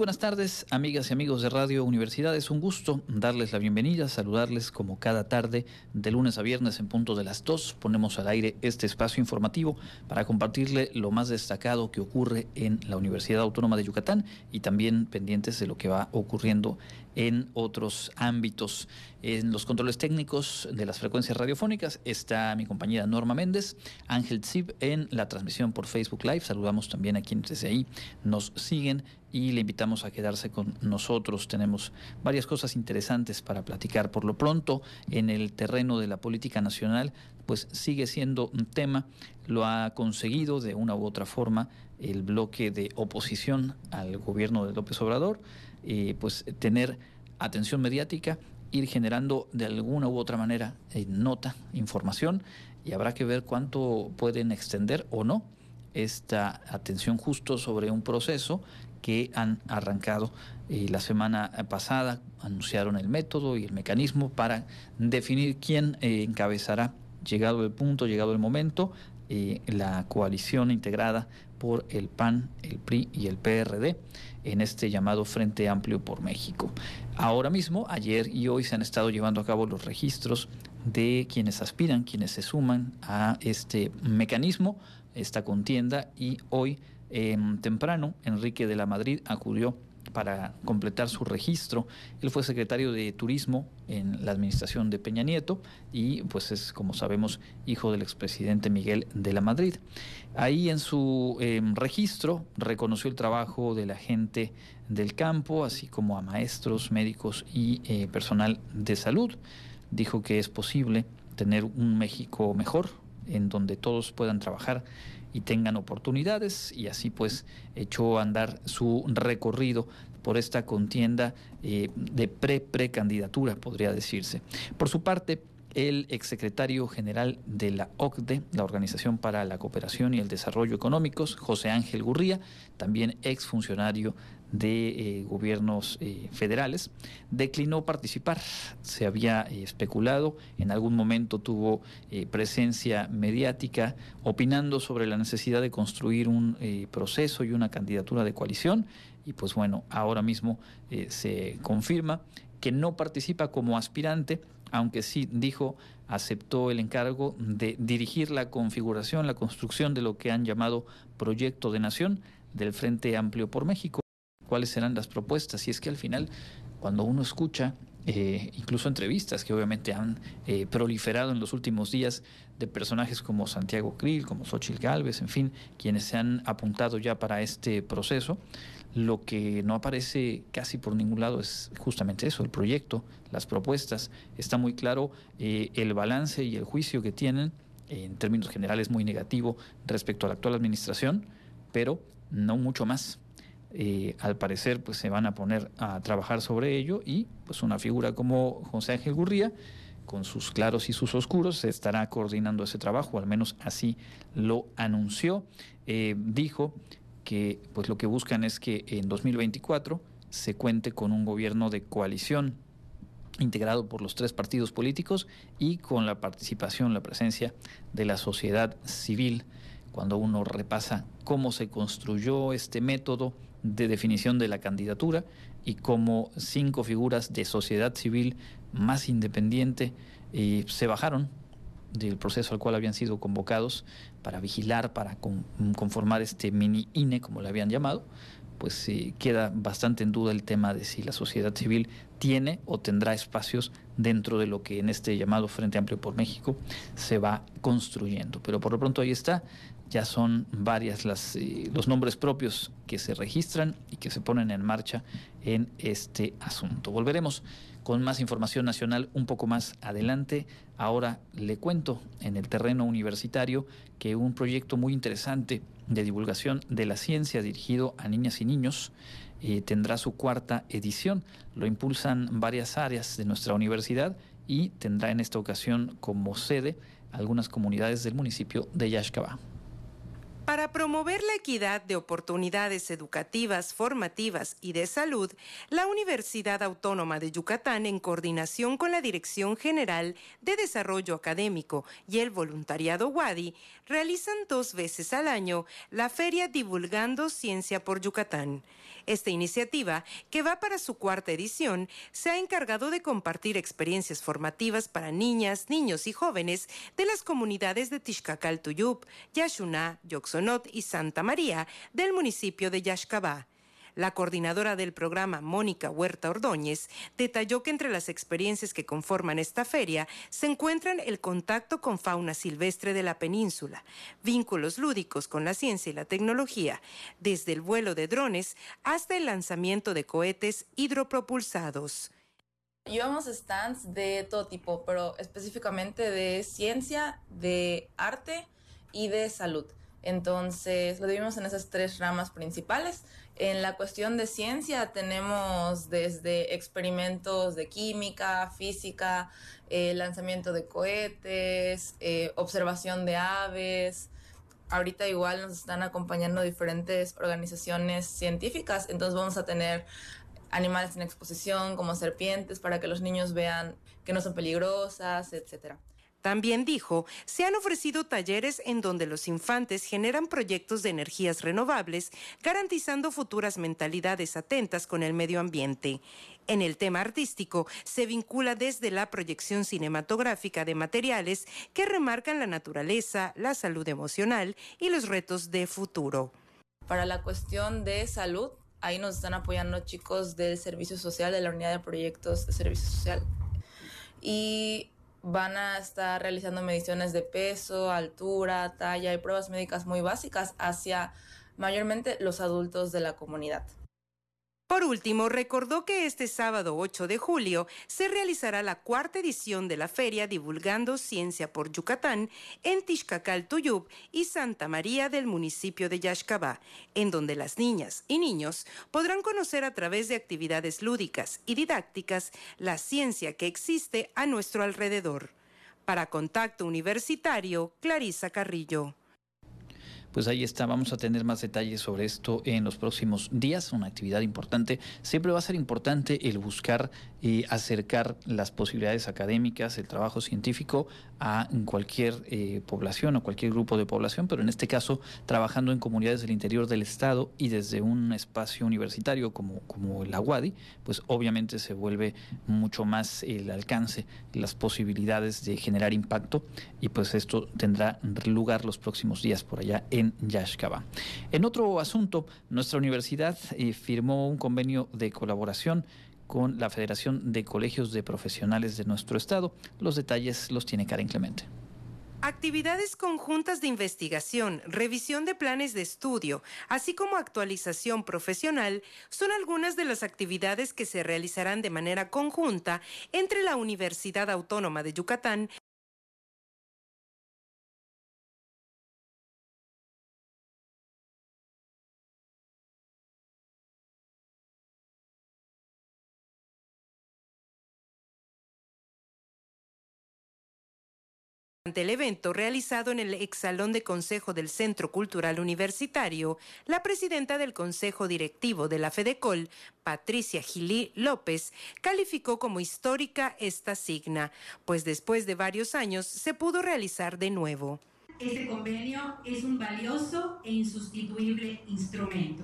Buenas tardes, amigas y amigos de Radio Universidad. Es un gusto darles la bienvenida, saludarles como cada tarde, de lunes a viernes en punto de las 2. Ponemos al aire este espacio informativo para compartirle lo más destacado que ocurre en la Universidad Autónoma de Yucatán y también pendientes de lo que va ocurriendo en otros ámbitos. En los controles técnicos de las frecuencias radiofónicas está mi compañera Norma Méndez, Ángel Zip en la transmisión por Facebook Live. Saludamos también a quienes desde ahí nos siguen y le invitamos a quedarse con nosotros. Tenemos varias cosas interesantes para platicar. Por lo pronto, en el terreno de la política nacional, pues sigue siendo un tema, lo ha conseguido de una u otra forma el bloque de oposición al gobierno de López Obrador, eh, pues tener atención mediática, ir generando de alguna u otra manera eh, nota, información, y habrá que ver cuánto pueden extender o no esta atención justo sobre un proceso que han arrancado eh, la semana pasada, anunciaron el método y el mecanismo para definir quién eh, encabezará, llegado el punto, llegado el momento, eh, la coalición integrada por el PAN, el PRI y el PRD en este llamado Frente Amplio por México. Ahora mismo, ayer y hoy se han estado llevando a cabo los registros de quienes aspiran, quienes se suman a este mecanismo, esta contienda, y hoy temprano, Enrique de la Madrid acudió para completar su registro. Él fue secretario de Turismo en la administración de Peña Nieto y pues es, como sabemos, hijo del expresidente Miguel de la Madrid. Ahí en su em, registro reconoció el trabajo de la gente del campo, así como a maestros, médicos y eh, personal de salud. Dijo que es posible tener un México mejor, en donde todos puedan trabajar y tengan oportunidades y así pues echó a andar su recorrido por esta contienda eh, de pre-precandidatura, podría decirse. Por su parte, el exsecretario general de la OCDE, la Organización para la Cooperación y el Desarrollo Económicos, José Ángel Gurría, también exfuncionario de eh, gobiernos eh, federales, declinó participar. Se había eh, especulado, en algún momento tuvo presencia mediática opinando sobre la necesidad de construir un proceso y una candidatura de coalición y pues bueno, ahora mismo se confirma que no participa como aspirante, aunque sí dijo, aceptó el encargo de dirigir la configuración, la construcción de lo que han llamado proyecto de nación del Frente Amplio por México. ¿Cuáles serán las propuestas? Y es que al final, cuando uno escucha eh, incluso entrevistas que obviamente han eh, proliferado en los últimos días de personajes como Santiago Krill, como Xochitl Galvez, en fin, quienes se han apuntado ya para este proceso, lo que no aparece casi por ningún lado es justamente eso, el proyecto, las propuestas. Está muy claro eh, el balance y el juicio que tienen, en términos generales muy negativo respecto a la actual administración, pero no mucho más. Eh, al parecer pues se van a poner a trabajar sobre ello y pues una figura como José Ángel Gurría con sus claros y sus oscuros se estará coordinando ese trabajo, al menos así lo anunció. Eh, dijo que pues lo que buscan es que en 2024 se cuente con un gobierno de coalición integrado por los tres partidos políticos y con la participación, la presencia de la sociedad civil. Cuando uno repasa cómo se construyó este método de definición de la candidatura y cómo cinco figuras de sociedad civil más independiente eh, se bajaron del proceso al cual habían sido convocados para vigilar, para conformar este mini INE, como le habían llamado, pues eh, queda bastante en duda el tema de si la sociedad civil tiene o tendrá espacios dentro de lo que en este llamado Frente Amplio por México se va construyendo. Pero por lo pronto ahí está, ya son varias las, eh, los nombres propios que se registran y que se ponen en marcha en este asunto. Volveremos con más información nacional un poco más adelante. Ahora le cuento en el terreno universitario que un proyecto muy interesante de divulgación de la ciencia dirigido a niñas y niños eh, tendrá su cuarta edición. Lo impulsan varias áreas de nuestra universidad y tendrá en esta ocasión como sede algunas comunidades del municipio de Yaxcabá. Para promover la equidad de oportunidades educativas, formativas y de salud, la Universidad Autónoma de Yucatán, en coordinación con la Dirección General de Desarrollo Académico y el voluntariado WADI, realizan dos veces al año la feria Divulgando Ciencia por Yucatán. Esta iniciativa, que va para su cuarta edición, se ha encargado de compartir experiencias formativas para niñas, niños y jóvenes de las comunidades de Tishkacal Tuyup, Yashuná, Y Santa María del municipio de Yaxcabá. La coordinadora del programa, Mónica Huerta Ordóñez, detalló que entre las experiencias que conforman esta feria se encuentran el contacto con fauna silvestre de la península, vínculos lúdicos con la ciencia y la tecnología, desde el vuelo de drones hasta el lanzamiento de cohetes hidropropulsados. Llevamos stands de todo tipo, pero específicamente de ciencia, de arte y de salud. Entonces, lo dividimos en esas tres ramas principales. En la cuestión de ciencia tenemos desde experimentos de química, física, eh, lanzamiento de cohetes, eh, observación de aves. Ahorita igual nos están acompañando diferentes organizaciones científicas, entonces vamos a tener animales en exposición como serpientes para que los niños vean que no son peligrosas, etcétera. También dijo, se han ofrecido talleres en donde los infantes generan proyectos de energías renovables, garantizando futuras mentalidades atentas con el medio ambiente. En el tema artístico, se vincula desde la proyección cinematográfica de materiales que remarcan la naturaleza, la salud emocional y los retos de futuro. Para la cuestión de salud, ahí nos están apoyando chicos del Servicio Social, de la Unidad de Proyectos de Servicio Social. Y van a estar realizando mediciones de peso, altura, talla y pruebas médicas muy básicas hacia mayormente los adultos de la comunidad. Por último, recordó que este sábado 8 de julio se realizará la cuarta edición de la feria Divulgando Ciencia por Yucatán en Tixcacal Tuyub y Santa María del municipio de Yaxcabá, en donde las niñas y niños podrán conocer a través de actividades lúdicas y didácticas la ciencia que existe a nuestro alrededor. Para Contacto Universitario, Clarisa Carrillo. Pues ahí está, vamos a tener más detalles sobre esto en los próximos días, una actividad importante. Siempre va a ser importante el buscar y acercar las posibilidades académicas, el trabajo científico a cualquier eh, población o cualquier grupo de población, pero en este caso trabajando en comunidades del interior del Estado y desde un espacio universitario como, como el Aguadi, pues obviamente se vuelve mucho más el alcance, las posibilidades de generar impacto y pues esto tendrá lugar los próximos días por allá en Yashkaba. En otro asunto, nuestra universidad eh, firmó un convenio de colaboración con la Federación de Colegios de Profesionales de nuestro estado. Los detalles los tiene Karen Clemente. Actividades conjuntas de investigación, revisión de planes de estudio, así como actualización profesional, son algunas de las actividades que se realizarán de manera conjunta entre la Universidad Autónoma de Yucatán Ante el evento realizado en el exsalón de consejo del Centro Cultural Universitario, la presidenta del Consejo Directivo de la FEDECOL, Patricia Gilí López, calificó como histórica esta signa, pues después de varios años se pudo realizar de nuevo. Este convenio es un valioso e insustituible instrumento,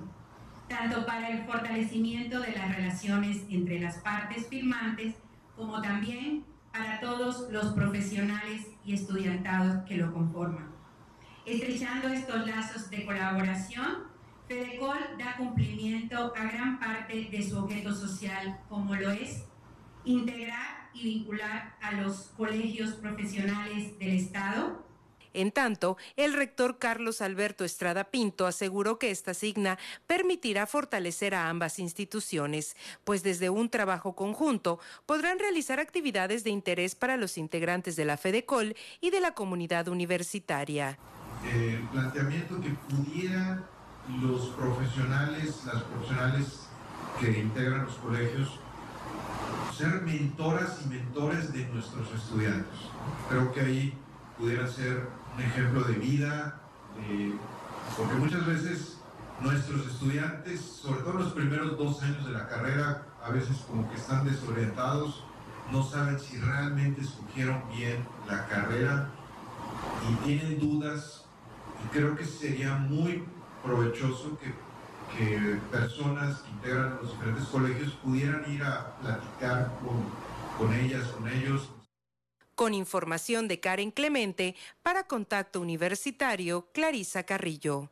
tanto para el fortalecimiento de las relaciones entre las partes firmantes, como también para todos los profesionales y estudiantados que lo conforman. Estrechando estos lazos de colaboración, FEDECOL da cumplimiento a gran parte de su objeto social, como lo es integrar y vincular a los colegios profesionales del Estado en tanto, el rector Carlos Alberto Estrada Pinto aseguró que esta signa permitirá fortalecer a ambas instituciones, pues desde un trabajo conjunto podrán realizar actividades de interés para los integrantes de la FEDECOL y de la comunidad universitaria. Planteamiento que pudiera los profesionales, las profesionales que integran los colegios, ser mentoras y mentores de nuestros estudiantes. Creo que ahí pudiera ser un ejemplo de vida, porque muchas veces nuestros estudiantes, sobre todo los primeros dos años de la carrera, a veces como que están desorientados, no saben si realmente escogieron bien la carrera y tienen dudas. Y creo que sería muy provechoso que, que personas que integran los diferentes colegios pudieran ir a platicar con, con ellas, con ellos. Con información de Karen Clemente, para Contacto Universitario, Clarisa Carrillo.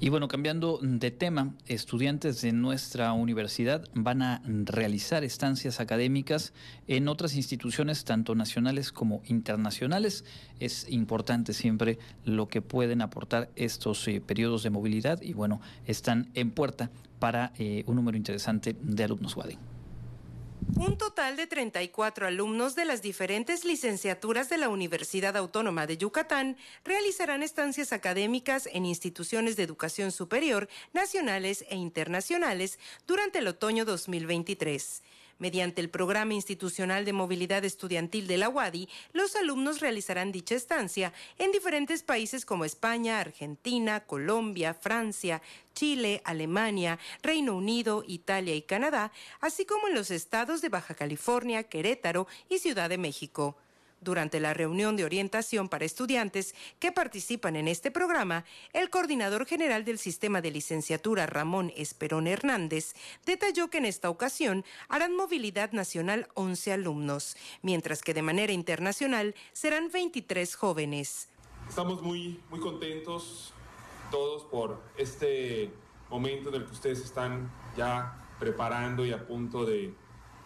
Y bueno, cambiando de tema, estudiantes de nuestra universidad van a realizar estancias académicas en otras instituciones, tanto nacionales como internacionales. Es importante siempre lo que pueden aportar estos eh, periodos de movilidad y bueno, están en puerta para eh, un número interesante de alumnos Wadi. Un total de 34 alumnos de las diferentes licenciaturas de la Universidad Autónoma de Yucatán realizarán estancias académicas en instituciones de educación superior nacionales e internacionales durante el otoño 2023. Mediante el Programa Institucional de Movilidad Estudiantil de la UADI, los alumnos realizarán dicha estancia en diferentes países como España, Argentina, Colombia, Francia, Chile, Alemania, Reino Unido, Italia y Canadá, así como en los estados de Baja California, Querétaro y Ciudad de México. Durante la reunión de orientación para estudiantes que participan en este programa, el coordinador general del sistema de licenciatura, Ramón Esperón Hernández, detalló que en esta ocasión harán movilidad nacional 11 alumnos, mientras que de manera internacional serán 23 jóvenes. Estamos muy, muy contentos todos por este momento en el que ustedes están ya preparando y a punto de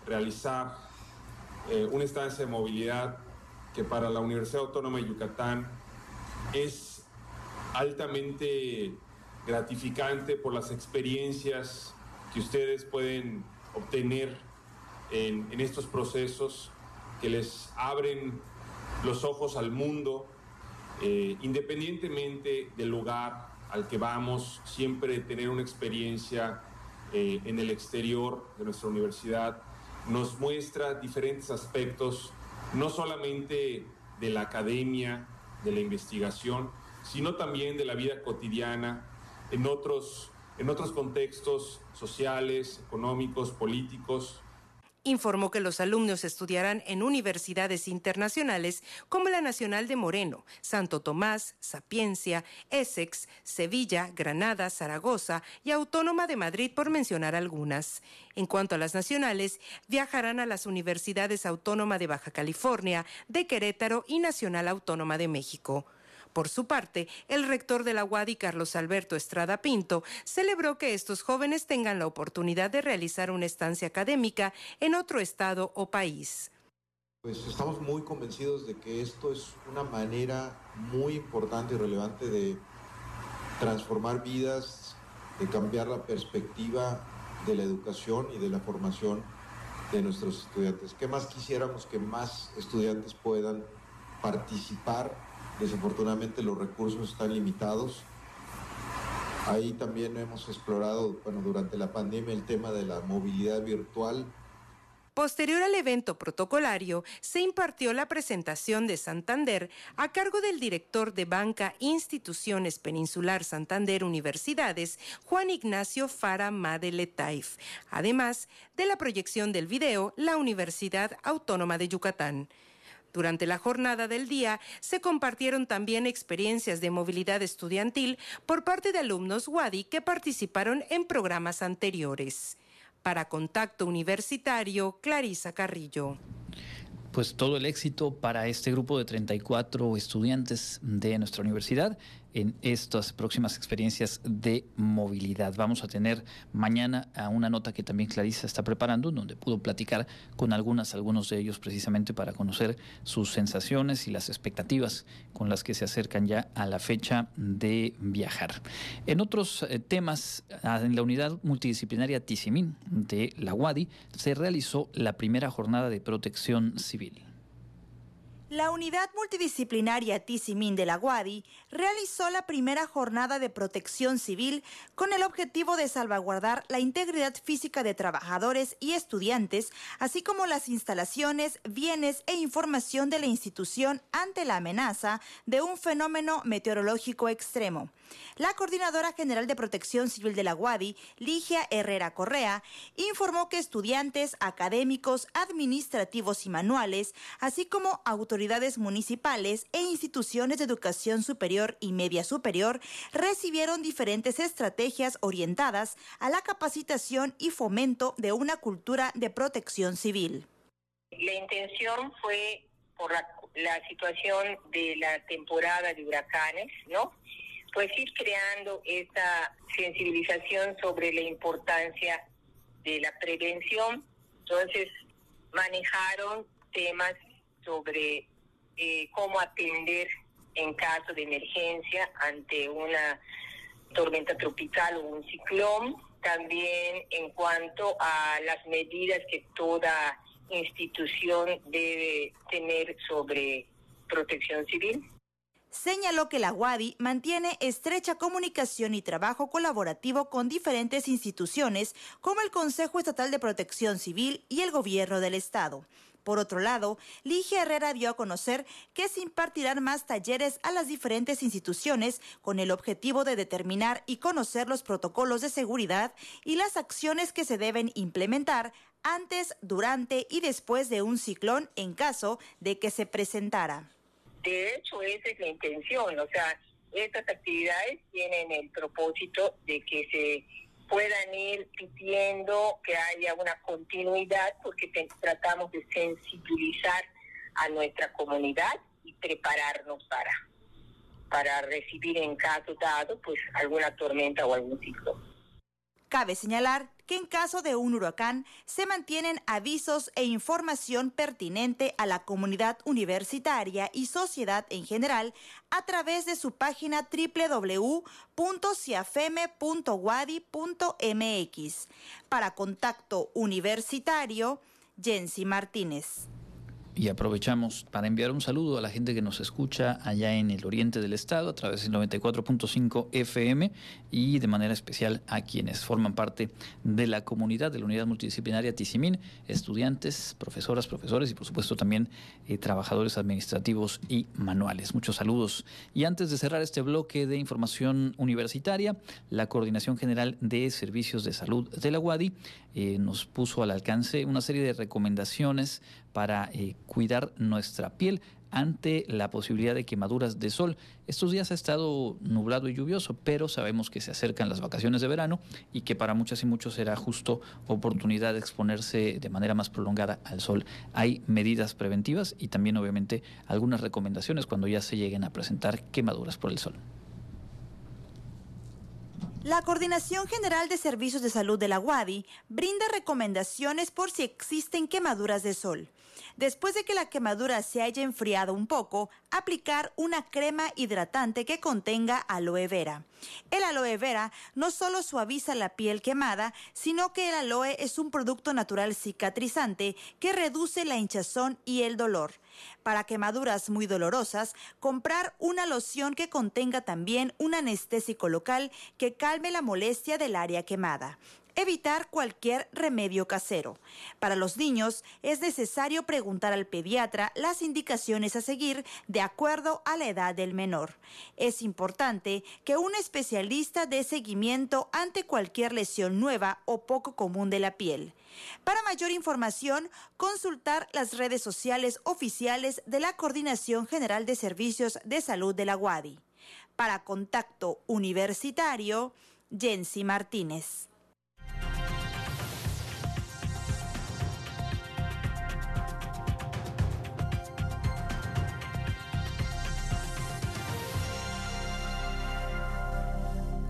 realizar eh, una estancia de movilidad que para la Universidad Autónoma de Yucatán es altamente gratificante por las experiencias que ustedes pueden obtener en, en, estos procesos que les abren los ojos al mundo, eh, independientemente del lugar al que vamos, siempre tener una experiencia eh, en el exterior de nuestra universidad nos muestra diferentes aspectos no solamente de la academia, de la investigación, sino también de la vida cotidiana en otros, en otros contextos sociales, económicos, políticos, informó que los alumnos estudiarán en universidades internacionales como la Nacional de Moreno, Santo Tomás, Sapiencia, Essex, Sevilla, Granada, Zaragoza y Autónoma de Madrid, por mencionar algunas. En cuanto a las nacionales, viajarán a las universidades Autónoma de Baja California, de Querétaro y Nacional Autónoma de México. Por su parte, el rector de la UADI, Carlos Alberto Estrada Pinto, celebró que estos jóvenes tengan la oportunidad de realizar una estancia académica en otro estado o país. Pues estamos muy convencidos de que esto es una manera muy importante y relevante de transformar vidas, de cambiar la perspectiva de la educación y de la formación de nuestros estudiantes. ¿Qué más quisiéramos que más estudiantes puedan participar Desafortunadamente los recursos están limitados. Ahí también hemos explorado, bueno, durante la pandemia el tema de la movilidad virtual. Posterior al evento protocolario, se impartió la presentación de Santander a cargo del director de Banca Instituciones Peninsular Santander Universidades, Juan Ignacio Fara Madeletaif, además de la proyección del video La Universidad Autónoma de Yucatán. Durante la jornada del día se compartieron también experiencias de movilidad estudiantil por parte de alumnos WADI que participaron en programas anteriores. Para Contacto Universitario, Clarisa Carrillo. Pues todo el éxito para este grupo de 34 estudiantes de nuestra universidad en estas próximas experiencias de movilidad. Vamos a tener mañana a una nota que también Clarisa está preparando, donde pudo platicar con algunas, algunos de ellos precisamente para conocer sus sensaciones y las expectativas con las que se acercan ya a la fecha de viajar. En otros eh, temas, ah, en la unidad multidisciplinaria Tizimín de la UADI se realizó la primera jornada de protección civil. La unidad multidisciplinaria Tizimín de la Guadi realizó la primera jornada de protección civil con el objetivo de salvaguardar la integridad física de trabajadores y estudiantes, así como las instalaciones, bienes e información de la institución ante la amenaza de un fenómeno meteorológico extremo. La Coordinadora General de Protección Civil de la Guadi, Ligia Herrera Correa, informó que estudiantes, académicos, administrativos y manuales, así como autoridades municipales e instituciones de educación superior y media superior, recibieron diferentes estrategias orientadas a la capacitación y fomento de una cultura de protección civil. La intención fue por la, la situación de la temporada de huracanes, ¿no? pues ir creando esta sensibilización sobre la importancia de la prevención. Entonces, manejaron temas sobre eh, cómo atender en caso de emergencia ante una tormenta tropical o un ciclón, también en cuanto a las medidas que toda institución debe tener sobre protección civil señaló que la UADI mantiene estrecha comunicación y trabajo colaborativo con diferentes instituciones como el Consejo Estatal de Protección Civil y el Gobierno del Estado. Por otro lado, Ligia Herrera dio a conocer que se impartirán más talleres a las diferentes instituciones con el objetivo de determinar y conocer los protocolos de seguridad y las acciones que se deben implementar antes, durante y después de un ciclón en caso de que se presentara. De hecho, esa es la intención, o sea, estas actividades tienen el propósito de que se puedan ir pidiendo que haya una continuidad porque tratamos de sensibilizar a nuestra comunidad y prepararnos para para recibir en caso dado pues alguna tormenta o algún ciclo. Cabe señalar que en caso de un huracán se mantienen avisos e información pertinente a la comunidad universitaria y sociedad en general a través de su página www.ciafeme.wadi.mx. Para contacto universitario, Jensi Martínez. Y aprovechamos para enviar un saludo a la gente que nos escucha allá en el oriente del estado a través del 94.5 FM y de manera especial a quienes forman parte de la comunidad de la unidad multidisciplinaria Tizimín, estudiantes, profesoras, profesores y por supuesto también eh, trabajadores administrativos y manuales. Muchos saludos. Y antes de cerrar este bloque de información universitaria, la Coordinación General de Servicios de Salud de la UADI eh, nos puso al alcance una serie de recomendaciones para eh, cuidar nuestra piel ante la posibilidad de quemaduras de sol. Estos días ha estado nublado y lluvioso, pero sabemos que se acercan las vacaciones de verano y que para muchas y muchos será justo oportunidad de exponerse de manera más prolongada al sol. Hay medidas preventivas y también obviamente algunas recomendaciones cuando ya se lleguen a presentar quemaduras por el sol. La Coordinación General de Servicios de Salud de la UADI brinda recomendaciones por si existen quemaduras de sol. Después de que la quemadura se haya enfriado un poco, aplicar una crema hidratante que contenga aloe vera. El aloe vera no solo suaviza la piel quemada, sino que el aloe es un producto natural cicatrizante que reduce la hinchazón y el dolor. Para quemaduras muy dolorosas, comprar una loción que contenga también un anestésico local que calme la molestia del área quemada evitar cualquier remedio casero. Para los niños es necesario preguntar al pediatra las indicaciones a seguir de acuerdo a la edad del menor. Es importante que un especialista dé seguimiento ante cualquier lesión nueva o poco común de la piel. Para mayor información, consultar las redes sociales oficiales de la Coordinación General de Servicios de Salud de la UADI. Para contacto universitario, Jensi Martínez.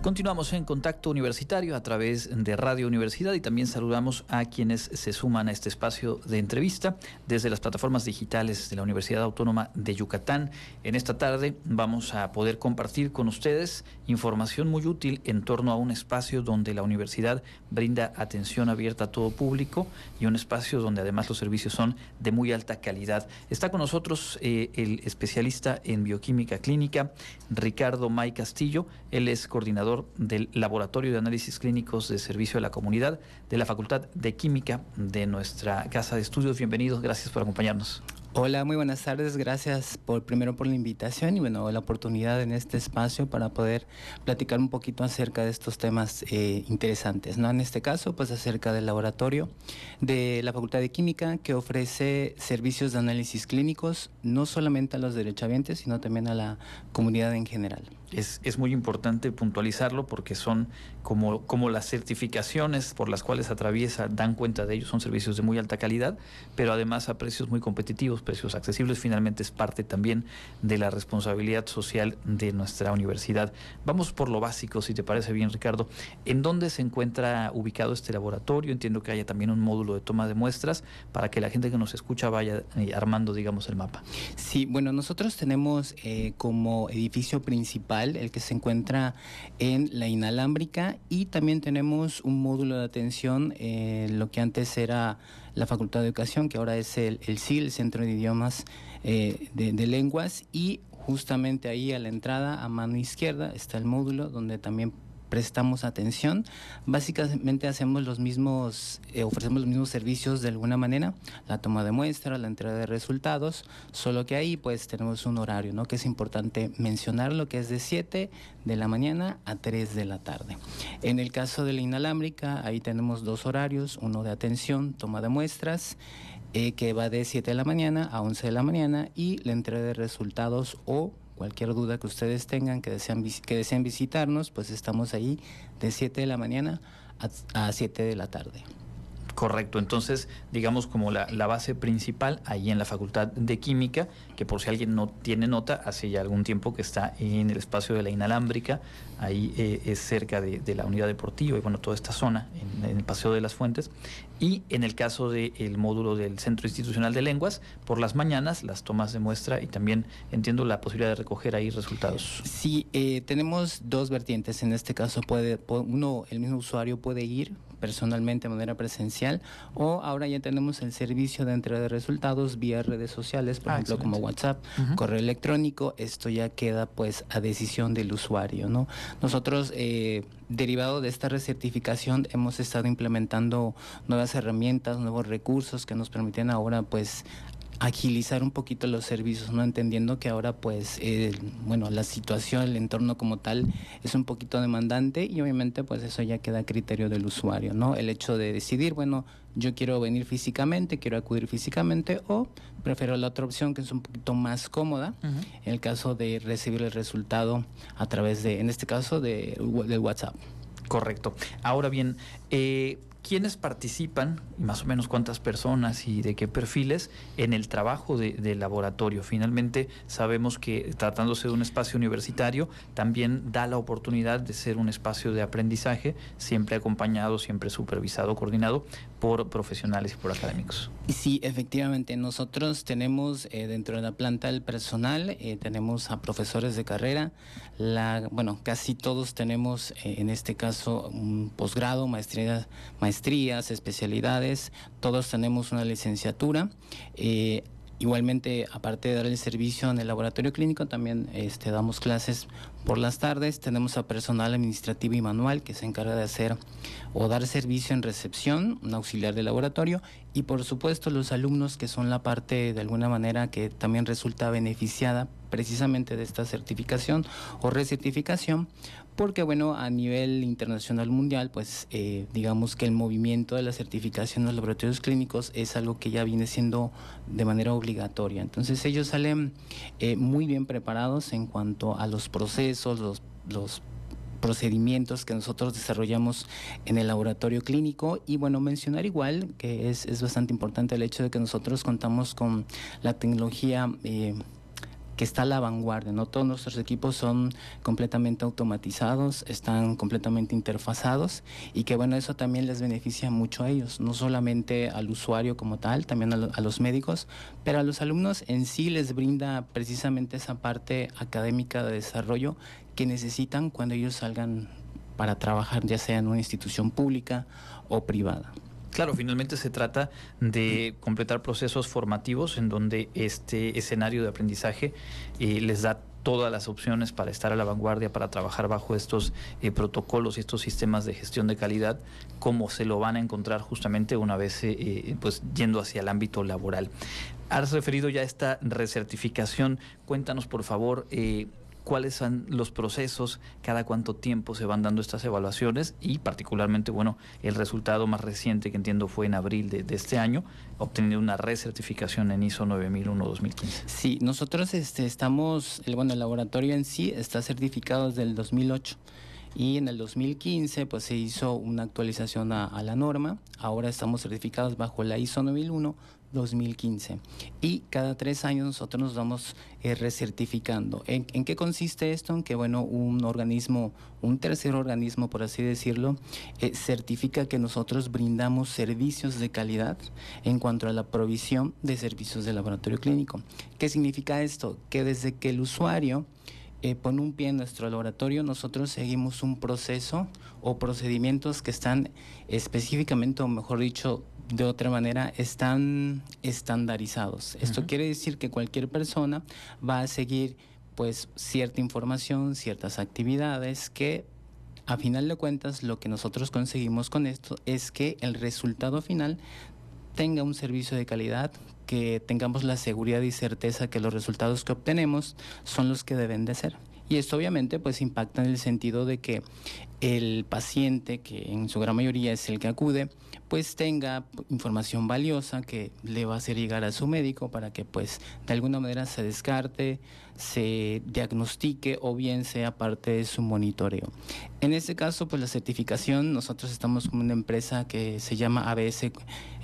Continuamos en contacto universitario a través de Radio Universidad y también saludamos a quienes se suman a este espacio de entrevista desde las plataformas digitales de la Universidad Autónoma de Yucatán. En esta tarde vamos a poder compartir con ustedes información muy útil en torno a un espacio donde la universidad brinda atención abierta a todo público y un espacio donde además los servicios son de muy alta calidad. Está con nosotros eh, el especialista en bioquímica clínica, Ricardo May Castillo. Él es coordinador del Laboratorio de Análisis Clínicos de Servicio a la Comunidad de la Facultad de Química de nuestra Casa de Estudios. Bienvenidos, gracias por acompañarnos. Hola, muy buenas tardes. Gracias por primero por la invitación y bueno, la oportunidad en este espacio para poder platicar un poquito acerca de estos temas eh, interesantes. ¿no? En este caso, pues acerca del laboratorio de la Facultad de Química que ofrece servicios de análisis clínicos no solamente a los derechohabientes, sino también a la comunidad en general. Es, es, muy importante puntualizarlo porque son como, como las certificaciones por las cuales atraviesa, dan cuenta de ellos, son servicios de muy alta calidad, pero además a precios muy competitivos, precios accesibles, finalmente es parte también de la responsabilidad social de nuestra universidad. Vamos por lo básico, si te parece bien, Ricardo. ¿En dónde se encuentra ubicado este laboratorio? Entiendo que haya también un módulo de toma de muestras para que la gente que nos escucha vaya eh, armando, digamos, el mapa. Sí, bueno, nosotros tenemos eh, como edificio principal el que se encuentra en la inalámbrica y también tenemos un módulo de atención, eh, lo que antes era la Facultad de Educación, que ahora es el, el Centro de Idiomas eh, de, de Lenguas, y justamente ahí a la entrada, a mano izquierda, está el módulo donde también prestamos atención. Básicamente hacemos los mismos, eh, ofrecemos los mismos servicios de alguna manera, la toma de muestra, la entrega de resultados, solo que ahí pues tenemos un horario, ¿no? Que es importante mencionar lo que es de 7 de la mañana a 3 de la tarde. En el caso de la inalámbrica, ahí tenemos dos horarios, uno de atención, toma de muestras, eh, que va de 7 de la mañana a 11 de la mañana y la entrega de resultados o cualquier duda que ustedes tengan, que desean, que deseen visitarnos, pues estamos ahí de 7 de la mañana a, a 7 de la tarde. Correcto, entonces digamos como la, base principal ahí en la Facultad de Química, que por si alguien no tiene nota, hace ya algún tiempo que está en el espacio de la inalámbrica, ahí eh, es cerca de, de, la unidad deportiva y bueno, toda esta zona, en, el Paseo de las Fuentes. Y en el caso del módulo del Centro Institucional de Lenguas, por las mañanas las tomas de muestra y también entiendo la posibilidad de recoger ahí resultados. Sí, eh, tenemos dos vertientes, en este caso puede, uno, el mismo usuario puede ir personalmente de manera presencial o ahora ya tenemos el servicio de entrega de resultados vía redes sociales, por ah, ejemplo excelente. como WhatsApp, uh -huh. correo electrónico, esto ya queda pues a decisión del usuario, ¿no? Nosotros eh, derivado de esta recertificación hemos estado implementando nuevas herramientas, nuevos recursos que nos permiten ahora pues agilizar un poquito los servicios, no entendiendo que ahora pues eh, bueno la situación, el entorno como tal es un poquito demandante y obviamente pues eso ya queda a criterio del usuario, ¿no? El hecho de decidir, bueno, yo quiero venir físicamente, quiero acudir físicamente o prefiero la otra opción que es un poquito más cómoda uh -huh. en el caso de recibir el resultado a través de, en este caso, de, de WhatsApp. Correcto. Ahora bien, eh, quiénes participan, más o menos cuántas personas y de qué perfiles, en el trabajo de, de, laboratorio. Finalmente, sabemos que tratándose de un espacio universitario, también da la oportunidad de ser un espacio de aprendizaje, siempre acompañado, siempre supervisado, coordinado por profesionales y por académicos. Sí, efectivamente. Nosotros tenemos eh, dentro de la planta el personal, eh, tenemos a profesores de carrera, la, bueno, casi todos tenemos eh, en este caso un posgrado, maestría, maestría maestrías, especialidades, todos tenemos una licenciatura. Igualmente, aparte de dar el servicio en el laboratorio clínico, también este, damos clases por las tardes. Tenemos a personal administrativo y manual que se encarga de hacer o dar servicio en recepción, un auxiliar de laboratorio, y por supuesto los alumnos que son la parte de alguna manera que también resulta beneficiada precisamente de esta certificación o recertificación porque bueno, a nivel internacional mundial, pues eh, digamos que el movimiento de la certificación de los laboratorios clínicos es algo que ya viene siendo de manera obligatoria. Entonces ellos salen eh, muy bien preparados en cuanto a los procesos, los, los procedimientos que nosotros desarrollamos en el laboratorio clínico y bueno, mencionar igual que es, es bastante importante el hecho de que nosotros contamos con la tecnología eh, que está a la vanguardia. No todos nuestros equipos son completamente automatizados, están completamente interfazados y que bueno, eso también les beneficia mucho a ellos, no solamente al usuario como tal, también a, los médicos, pero a los alumnos en sí les brinda precisamente esa parte académica de desarrollo que necesitan cuando ellos salgan para trabajar ya sea en una institución pública o privada. Claro, finalmente se trata de completar procesos formativos en donde este escenario de aprendizaje eh, les da todas las opciones para estar a la vanguardia, para trabajar bajo estos eh, protocolos y estos sistemas de gestión de calidad, como se lo van a encontrar justamente una vez eh, pues yendo hacia el ámbito laboral. Has referido ya a esta recertificación. Cuéntanos, por favor, cuáles son los procesos, cada cuánto tiempo se van dando estas evaluaciones y particularmente, bueno, el resultado más reciente que entiendo fue en abril de, este año, obteniendo una recertificación en ISO 9001-2015. Sí, nosotros este, estamos, el, bueno, el laboratorio en sí está certificado desde el 2008 y en el 2015 pues se hizo una actualización a, a, la norma. Ahora estamos certificados bajo la ISO 9001 2015. Y cada tres años nosotros nos vamos eh, recertificando. ¿En, qué consiste esto? En que, bueno, un organismo, un tercer organismo, por así decirlo, eh, certifica que nosotros brindamos servicios de calidad en cuanto a la provisión de servicios de laboratorio clínico. ¿Qué significa esto? Que desde que el usuario eh, pone un pie en nuestro laboratorio, nosotros seguimos un proceso o procedimientos que están específicamente, o mejor dicho, de otra manera, están estandarizados. Esto quiere decir que cualquier persona va a seguir pues cierta información, ciertas actividades que a final de cuentas lo que nosotros conseguimos con esto es que el resultado final tenga un servicio de calidad, que tengamos la seguridad y certeza que los resultados que obtenemos son los que deben de ser. Y esto obviamente pues impacta en el sentido de que el paciente, que en su gran mayoría es el que acude, pues tenga información valiosa que le va a hacer llegar a su médico para que pues de alguna manera se descarte, se diagnostique o bien sea parte de su monitoreo. En este caso pues la certificación, nosotros estamos como una empresa que se llama ABS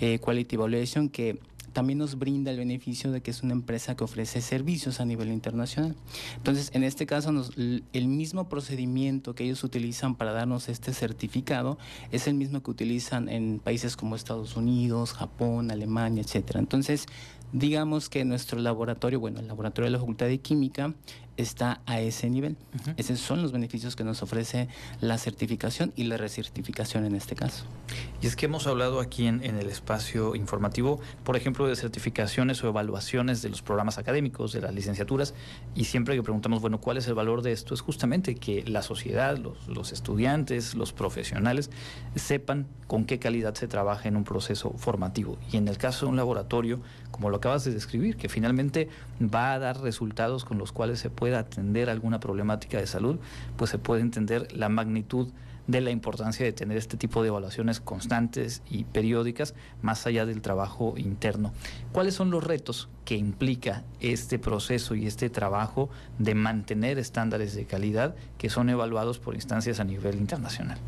eh, Quality Evaluation que también nos brinda el beneficio de que es una empresa que ofrece servicios a nivel internacional. Entonces, en este caso, el mismo procedimiento que ellos utilizan para darnos este certificado es el mismo que utilizan en países como Estados Unidos, Japón, Alemania, etcétera. Entonces, digamos que nuestro laboratorio, bueno, el laboratorio de la Facultad de Química está a ese nivel. Esos son los beneficios que nos ofrece la certificación y la recertificación en este caso. Y es que hemos hablado aquí en, el espacio informativo, por ejemplo, de certificaciones o evaluaciones de los programas académicos, de las licenciaturas, y siempre que preguntamos, bueno, ¿cuál es el valor de esto? Es justamente que la sociedad, los, los estudiantes, los profesionales, sepan con qué calidad se trabaja en un proceso formativo. Y en el caso de un laboratorio, como lo acabas de describir, que finalmente va a dar resultados con los cuales se puede atender alguna problemática de salud, pues se puede entender la magnitud de la importancia de tener este tipo de evaluaciones constantes y periódicas más allá del trabajo interno. ¿Cuáles son los retos que implica este proceso y este trabajo de mantener estándares de calidad que son evaluados por instancias a nivel internacional?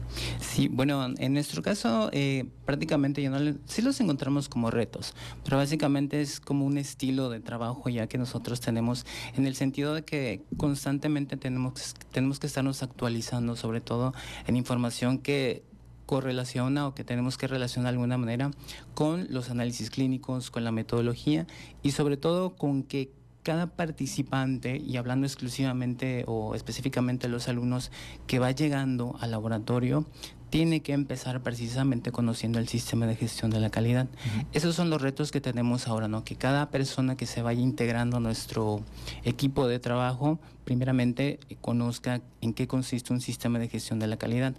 Sí, bueno, en nuestro caso eh, prácticamente ya no sí los encontramos como retos, pero básicamente es como un estilo de trabajo ya que nosotros tenemos en el sentido de que constantemente tenemos, tenemos que estarnos actualizando, sobre todo en información que correlaciona o que tenemos que relacionar de alguna manera con los análisis clínicos, con la metodología y sobre todo con que cada participante, y hablando exclusivamente o específicamente de los alumnos que va llegando al laboratorio, tiene que empezar precisamente conociendo el sistema de gestión de la calidad. Esos son los retos que tenemos ahora, ¿no? Que cada persona que se vaya integrando a nuestro equipo de trabajo, primeramente conozca en qué consiste un sistema de gestión de la calidad.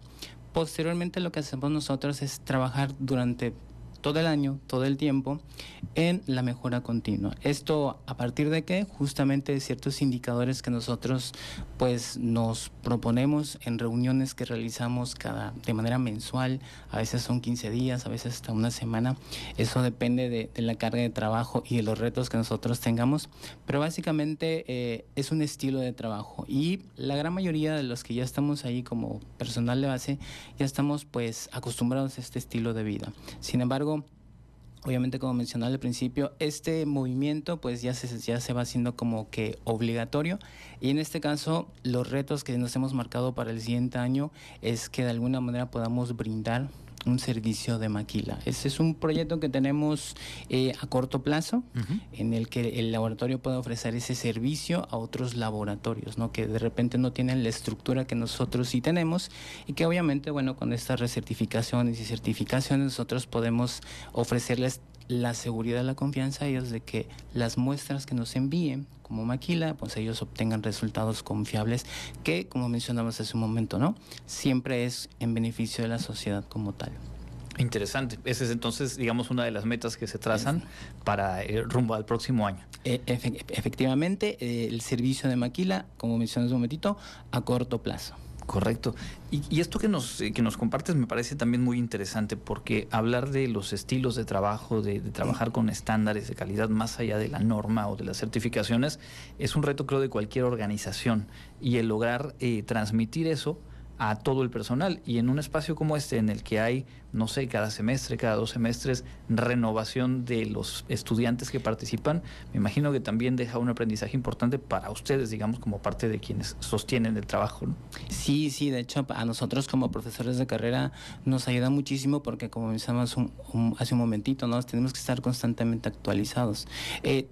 Posteriormente lo que hacemos nosotros es trabajar durante todo el año, todo el tiempo, en la mejora continua. Esto a partir de qué? Justamente de ciertos indicadores que nosotros pues nos proponemos en reuniones que realizamos cada de manera mensual, a veces son 15 días, a veces hasta una semana. Eso depende de, la carga de trabajo y de los retos que nosotros tengamos, pero básicamente eh, es un estilo de trabajo y la gran mayoría de los que ya estamos ahí como personal de base ya estamos pues acostumbrados a este estilo de vida. Sin embargo, obviamente como mencionaba al principio, este movimiento pues ya se, ya se va haciendo como que obligatorio. Y en este caso los retos que nos hemos marcado para el siguiente año es que de alguna manera podamos brindar un servicio de maquila. Este es un proyecto que tenemos eh, a corto plazo, en el que el laboratorio puede ofrecer ese servicio a otros laboratorios, ¿no? que de repente no tienen la estructura que nosotros sí tenemos y que obviamente, bueno, con estas recertificaciones y certificaciones nosotros podemos ofrecerles la seguridad, la confianza a ellos de que las muestras que nos envíen como maquila, pues ellos obtengan resultados confiables que, como mencionamos hace un momento, ¿no? Siempre es en beneficio de la sociedad como tal. Interesante. Esa es entonces, digamos, una de las metas que se trazan para el eh, rumbo al próximo año. E, efectivamente, eh, el servicio de maquila, como mencioné hace un momentito, a corto plazo. Correcto. Y, esto que nos, eh, que nos compartes me parece también muy interesante porque hablar de los estilos de trabajo, de, trabajar con estándares de calidad más allá de la norma o de las certificaciones, es un reto creo de cualquier organización y el lograr eh, transmitir eso a todo el personal. Y en un espacio como este, en el que hay, no sé, cada semestre, cada dos semestres, renovación de los estudiantes que participan, me imagino que también deja un aprendizaje importante para ustedes, digamos, como parte de quienes sostienen el trabajo. Sí, sí, de hecho, a nosotros como profesores de carrera nos ayuda muchísimo porque, como mencionamos hace un momentito, ¿no? tenemos que estar constantemente actualizados. Eh,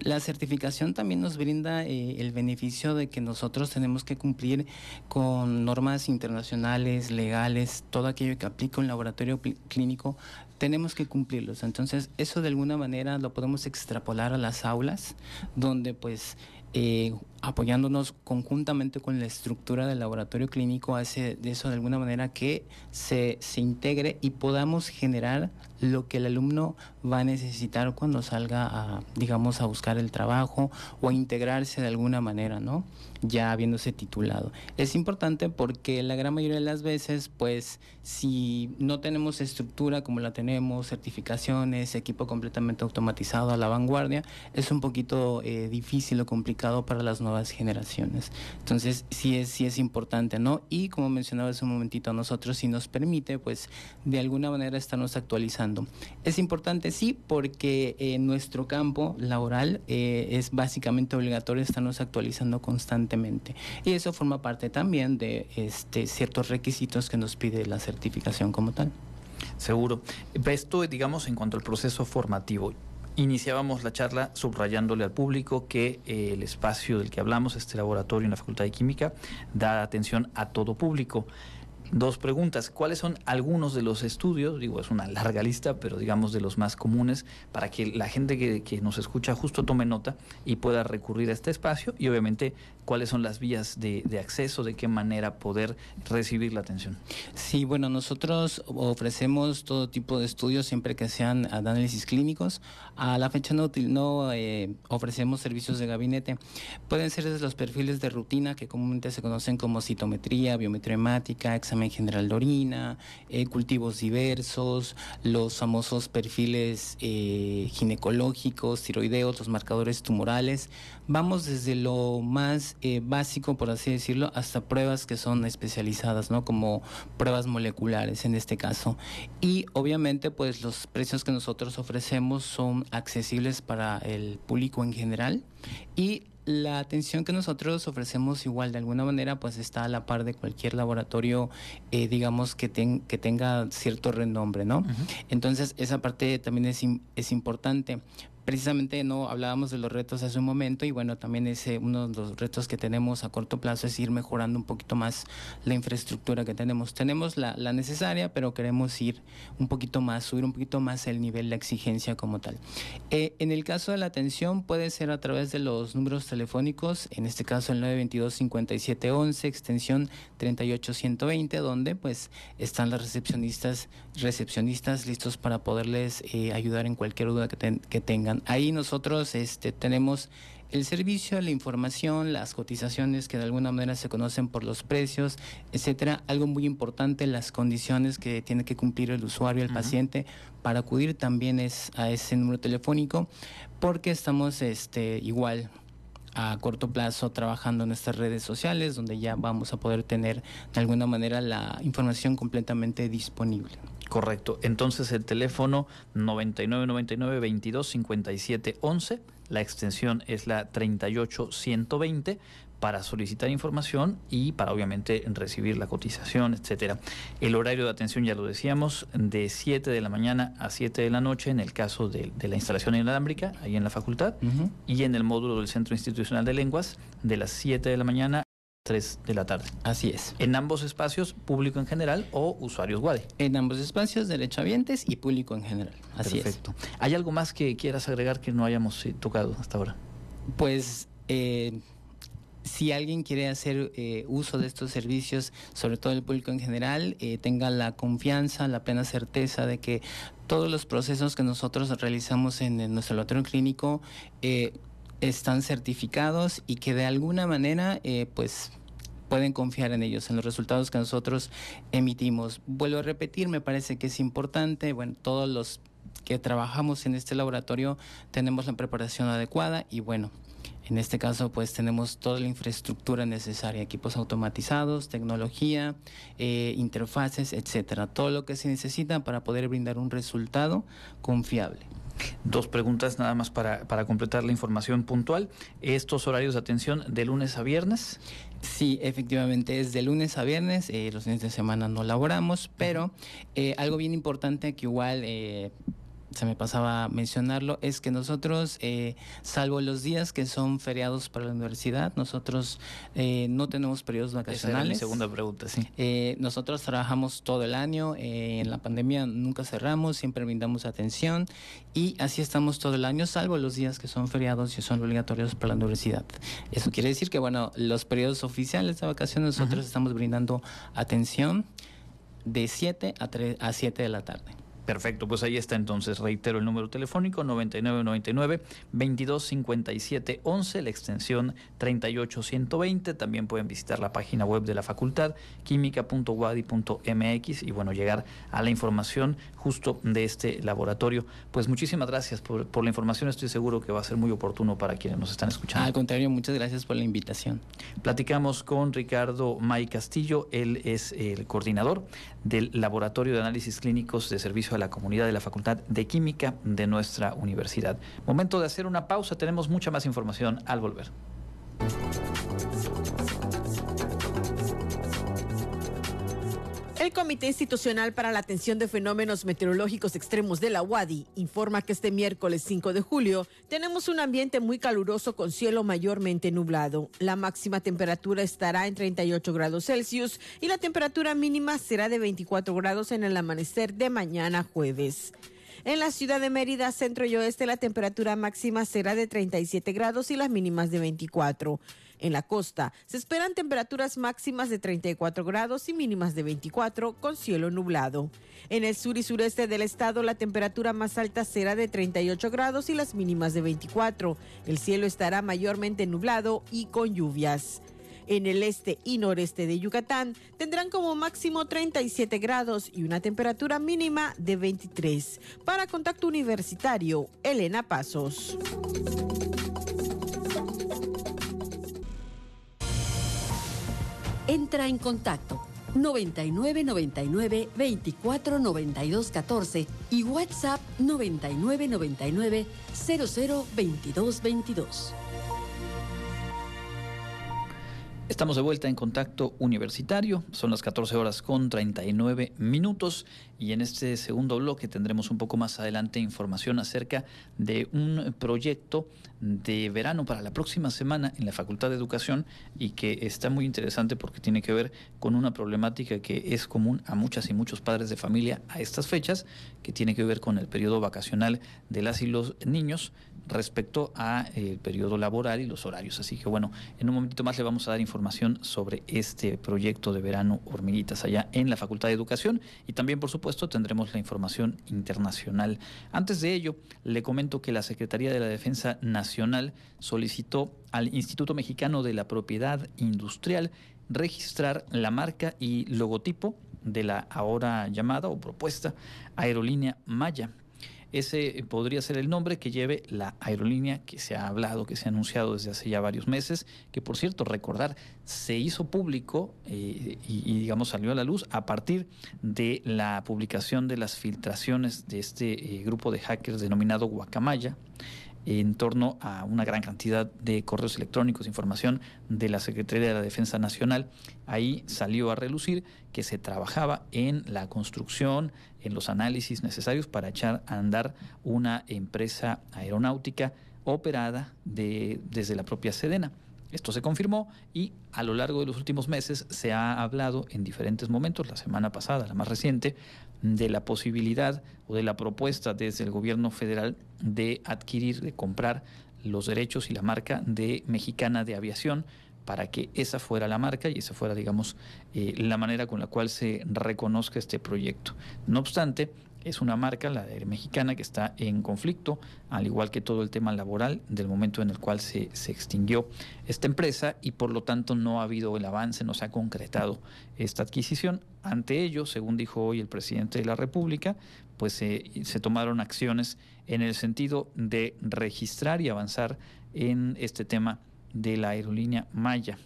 la certificación también nos brinda eh, el beneficio de que nosotros tenemos que cumplir con normas internacionales, legales, todo aquello que aplica un laboratorio clínico, tenemos que cumplirlos. Entonces, eso de alguna manera lo podemos extrapolar a las aulas, donde pues eh, apoyándonos conjuntamente con la estructura del laboratorio clínico, hace de eso de alguna manera que se, se integre y podamos generar lo que el alumno va a necesitar cuando salga a, digamos, a buscar el trabajo o a integrarse de alguna manera, ¿no? Ya habiéndose titulado. Es importante porque la gran mayoría de las veces, pues, si no tenemos estructura como la tenemos, certificaciones, equipo completamente automatizado a la vanguardia, es un poquito eh, difícil o complicado para las nuevas generaciones. Entonces, sí es, sí es importante, ¿no? Y como mencionaba hace un momentito, a nosotros si nos permite, pues, de alguna manera estarnos actualizando. Es importante, sí, porque en nuestro campo laboral eh, es básicamente obligatorio estarnos actualizando constantemente. Y eso forma parte también de este, ciertos requisitos que nos pide la certificación como tal. Seguro. Esto, digamos, en cuanto al proceso formativo. Iniciábamos la charla subrayándole al público que eh, el espacio del que hablamos, este laboratorio en la Facultad de Química, da atención a todo público. Dos preguntas. ¿Cuáles son algunos de los estudios? Digo, es una larga lista, pero digamos de los más comunes, para que la gente que, que, nos escucha justo tome nota y pueda recurrir a este espacio. Y obviamente, cuáles son las vías de, de acceso, de qué manera poder recibir la atención. Sí, bueno, nosotros ofrecemos todo tipo de estudios siempre que sean análisis clínicos. A la fecha no, no eh, ofrecemos servicios de gabinete. Pueden ser desde los perfiles de rutina que comúnmente se conocen como citometría, biometría hemática, examen general de orina, eh, cultivos diversos, los famosos perfiles eh, ginecológicos, tiroideos, los marcadores tumorales. Vamos desde lo más eh, básico, por así decirlo, hasta pruebas que son especializadas, ¿no? Como pruebas moleculares en este caso. Y obviamente, pues los precios que nosotros ofrecemos son accesibles para el público en general y la atención que nosotros ofrecemos igual de alguna manera pues está a la par de cualquier laboratorio eh, digamos que, que tenga cierto renombre no entonces esa parte también es, es importante precisamente no hablábamos de los retos hace un momento y bueno, también ese uno de los retos que tenemos a corto plazo es ir mejorando un poquito más la infraestructura que tenemos. Tenemos la, la necesaria, pero queremos ir un poquito más, subir un poquito más el nivel de exigencia como tal. Eh, en el caso de la atención puede ser a través de los números telefónicos, en este caso el 922-5711, extensión 38120, donde pues están las recepcionistas, recepcionistas listos para poderles eh, ayudar en cualquier duda que, que tengan. Ahí nosotros este, tenemos el servicio, la información, las cotizaciones que de alguna manera se conocen por los precios, etcétera. Algo muy importante, las condiciones que tiene que cumplir el usuario, el paciente, para acudir también es a ese número telefónico, porque estamos este, igual a corto plazo trabajando en estas redes sociales, donde ya vamos a poder tener de alguna manera la información completamente disponible. Correcto. Entonces el teléfono 9999 22 11, la extensión es la 38120 para solicitar información y para obviamente recibir la cotización, etcétera. El horario de atención ya lo decíamos, de 7 de la mañana a 7 de la noche en el caso de, la instalación inalámbrica, ahí en la facultad, y en el módulo del Centro Institucional de Lenguas, de las 7 de la mañana 3 de la tarde. Así es. En ambos espacios, público en general o usuarios WADI. En ambos espacios, derechohabientes y público en general. Así Perfecto. ¿Hay algo más que quieras agregar que no hayamos eh, tocado hasta ahora? Pues eh, si alguien quiere hacer eh, uso de estos servicios, sobre todo el público en general, tenga la confianza, la plena certeza de que todos los procesos que nosotros realizamos en, nuestro laboratorio clínico están certificados y que de alguna manera pues pueden confiar en ellos, en los resultados que nosotros emitimos. Vuelvo a repetir, me parece que es importante, bueno, todos los que trabajamos en este laboratorio tenemos la preparación adecuada y bueno, en este caso pues tenemos toda la infraestructura necesaria, equipos automatizados, tecnología, eh, interfaces, etcétera, todo lo que se necesita para poder brindar un resultado confiable. Dos preguntas nada más para, para completar la información puntual. ¿Estos horarios de atención de lunes a viernes? Sí, efectivamente, es de lunes a viernes, eh, los fines de semana no laboramos, pero eh, algo bien importante que igual eh, se me pasaba mencionarlo, es que nosotros, eh, salvo los días que son feriados para la universidad, nosotros eh, no tenemos periodos vacacionales. Esa segunda pregunta, sí. Eh, nosotros trabajamos todo el año, en la pandemia nunca cerramos, siempre brindamos atención y así estamos todo el año, salvo los días que son feriados y son obligatorios para la universidad. Eso quiere decir que, bueno, los periodos oficiales de vacaciones nosotros estamos brindando atención de 7 a, 3, a 7 de la tarde. Perfecto, pues ahí está entonces, reitero el número telefónico 9999 2257 11, la extensión 38120, también pueden visitar la página web de la facultad química.wadi.mx y bueno, llegar a la información justo de este laboratorio. Pues muchísimas gracias por, por la información, estoy seguro que va a ser muy oportuno para quienes nos están escuchando. Al contrario, muchas gracias por la invitación. Platicamos con Ricardo May Castillo, él es el coordinador del Laboratorio de Análisis Clínicos de Servicio a la comunidad de la Facultad de Química de nuestra universidad. Momento de hacer una pausa, tenemos mucha más información al volver. El Comité Institucional para la Atención de Fenómenos Meteorológicos Extremos de la UADI informa que este miércoles 5 de julio tenemos un ambiente muy caluroso con cielo mayormente nublado. La máxima temperatura estará en 38 grados Celsius y la temperatura mínima será de 24 grados en el amanecer de mañana jueves. En la ciudad de Mérida, centro y oeste, la temperatura máxima será de 37 grados y las mínimas de 24. En la costa se esperan temperaturas máximas de 34 grados y mínimas de 24 con cielo nublado. En el sur y sureste del estado la temperatura más alta será de 38 grados y las mínimas de 24. El cielo estará mayormente nublado y con lluvias. En el este y noreste de Yucatán tendrán como máximo 37 grados y una temperatura mínima de 23. Para Contacto Universitario, Elena Pasos. Entra en contacto 9999 24 92 14 y WhatsApp 9999 00 Estamos de vuelta en contacto universitario, son las 14 horas con 39 minutos y en este segundo bloque tendremos un poco más adelante información acerca de un proyecto de verano para la próxima semana en la Facultad de Educación y que está muy interesante porque tiene que ver con una problemática que es común a muchas y muchos padres de familia a estas fechas, que tiene que ver con el periodo vacacional de las y los niños respecto a el periodo laboral y los horarios. Así que bueno, en un momentito más le vamos a dar información sobre este proyecto de verano Hormiguitas allá en la Facultad de Educación y también por supuesto tendremos la información internacional. Antes de ello, le comento que la Secretaría de la Defensa Nacional solicitó al Instituto Mexicano de la Propiedad Industrial registrar la marca y logotipo de la ahora llamada o propuesta aerolínea Maya Ese podría ser el nombre que lleve la aerolínea que se ha hablado, que se ha anunciado desde hace ya varios meses, que por cierto, recordar, se hizo público eh, y, digamos salió a la luz a partir de la publicación de las filtraciones de este eh, grupo de hackers denominado Guacamaya en torno a una gran cantidad de correos electrónicos, información de la Secretaría de la Defensa Nacional. Ahí salió a relucir que se trabajaba en la construcción, en los análisis necesarios para echar a andar una empresa aeronáutica operada de, desde la propia Sedena. Esto se confirmó y a lo largo de los últimos meses se ha hablado en diferentes momentos, la semana pasada, la más reciente, de la posibilidad o de la propuesta desde el gobierno federal de adquirir, de comprar los derechos y la marca de Mexicana de Aviación para que esa fuera la marca y esa fuera, digamos, eh, la manera con la cual se reconozca este proyecto. No obstante, es una marca, la mexicana, que está en conflicto, al igual que todo el tema laboral del momento en el cual se, se, extinguió esta empresa y por lo tanto no ha habido el avance, no se ha concretado esta adquisición. Ante ello, según dijo hoy el presidente de la República, pues se tomaron acciones en el sentido de registrar y avanzar en este tema de la aerolínea Maya.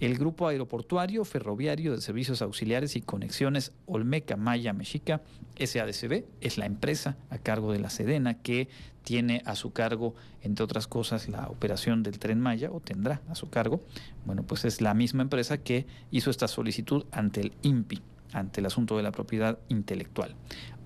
El Grupo Aeroportuario Ferroviario de Servicios Auxiliares y Conexiones Olmeca Maya Mexica, SADCB, es la empresa a cargo de la Sedena que tiene a su cargo, entre otras cosas, la operación del tren Maya, o tendrá a su cargo. Bueno, pues es la misma empresa que hizo esta solicitud ante el INPI, ante el asunto de la propiedad intelectual.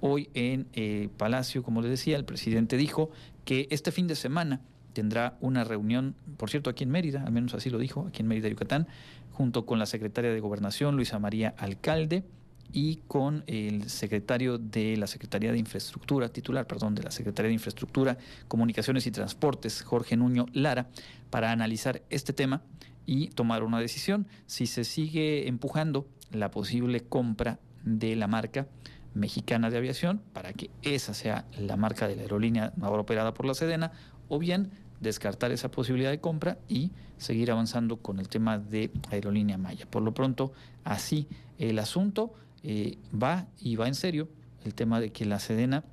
Hoy en eh, Palacio, como les decía, el presidente dijo que este fin de semana tendrá una reunión, por cierto, aquí en Mérida, al menos así lo dijo, aquí en Mérida, Yucatán, junto con la secretaria de Gobernación, Luisa María Alcalde, y con el secretario de la Secretaría de Infraestructura, titular, perdón, de la Secretaría de Infraestructura, Comunicaciones y Transportes, Jorge Nuño Lara, para analizar este tema y tomar una decisión. Si se sigue empujando la posible compra de la marca mexicana de aviación para que esa sea la marca de la aerolínea ahora operada por la Sedena o bien descartar esa posibilidad de compra y seguir avanzando con el tema de Aerolínea Maya. Por lo pronto, así el asunto eh, va y va en serio el tema de que la Sedena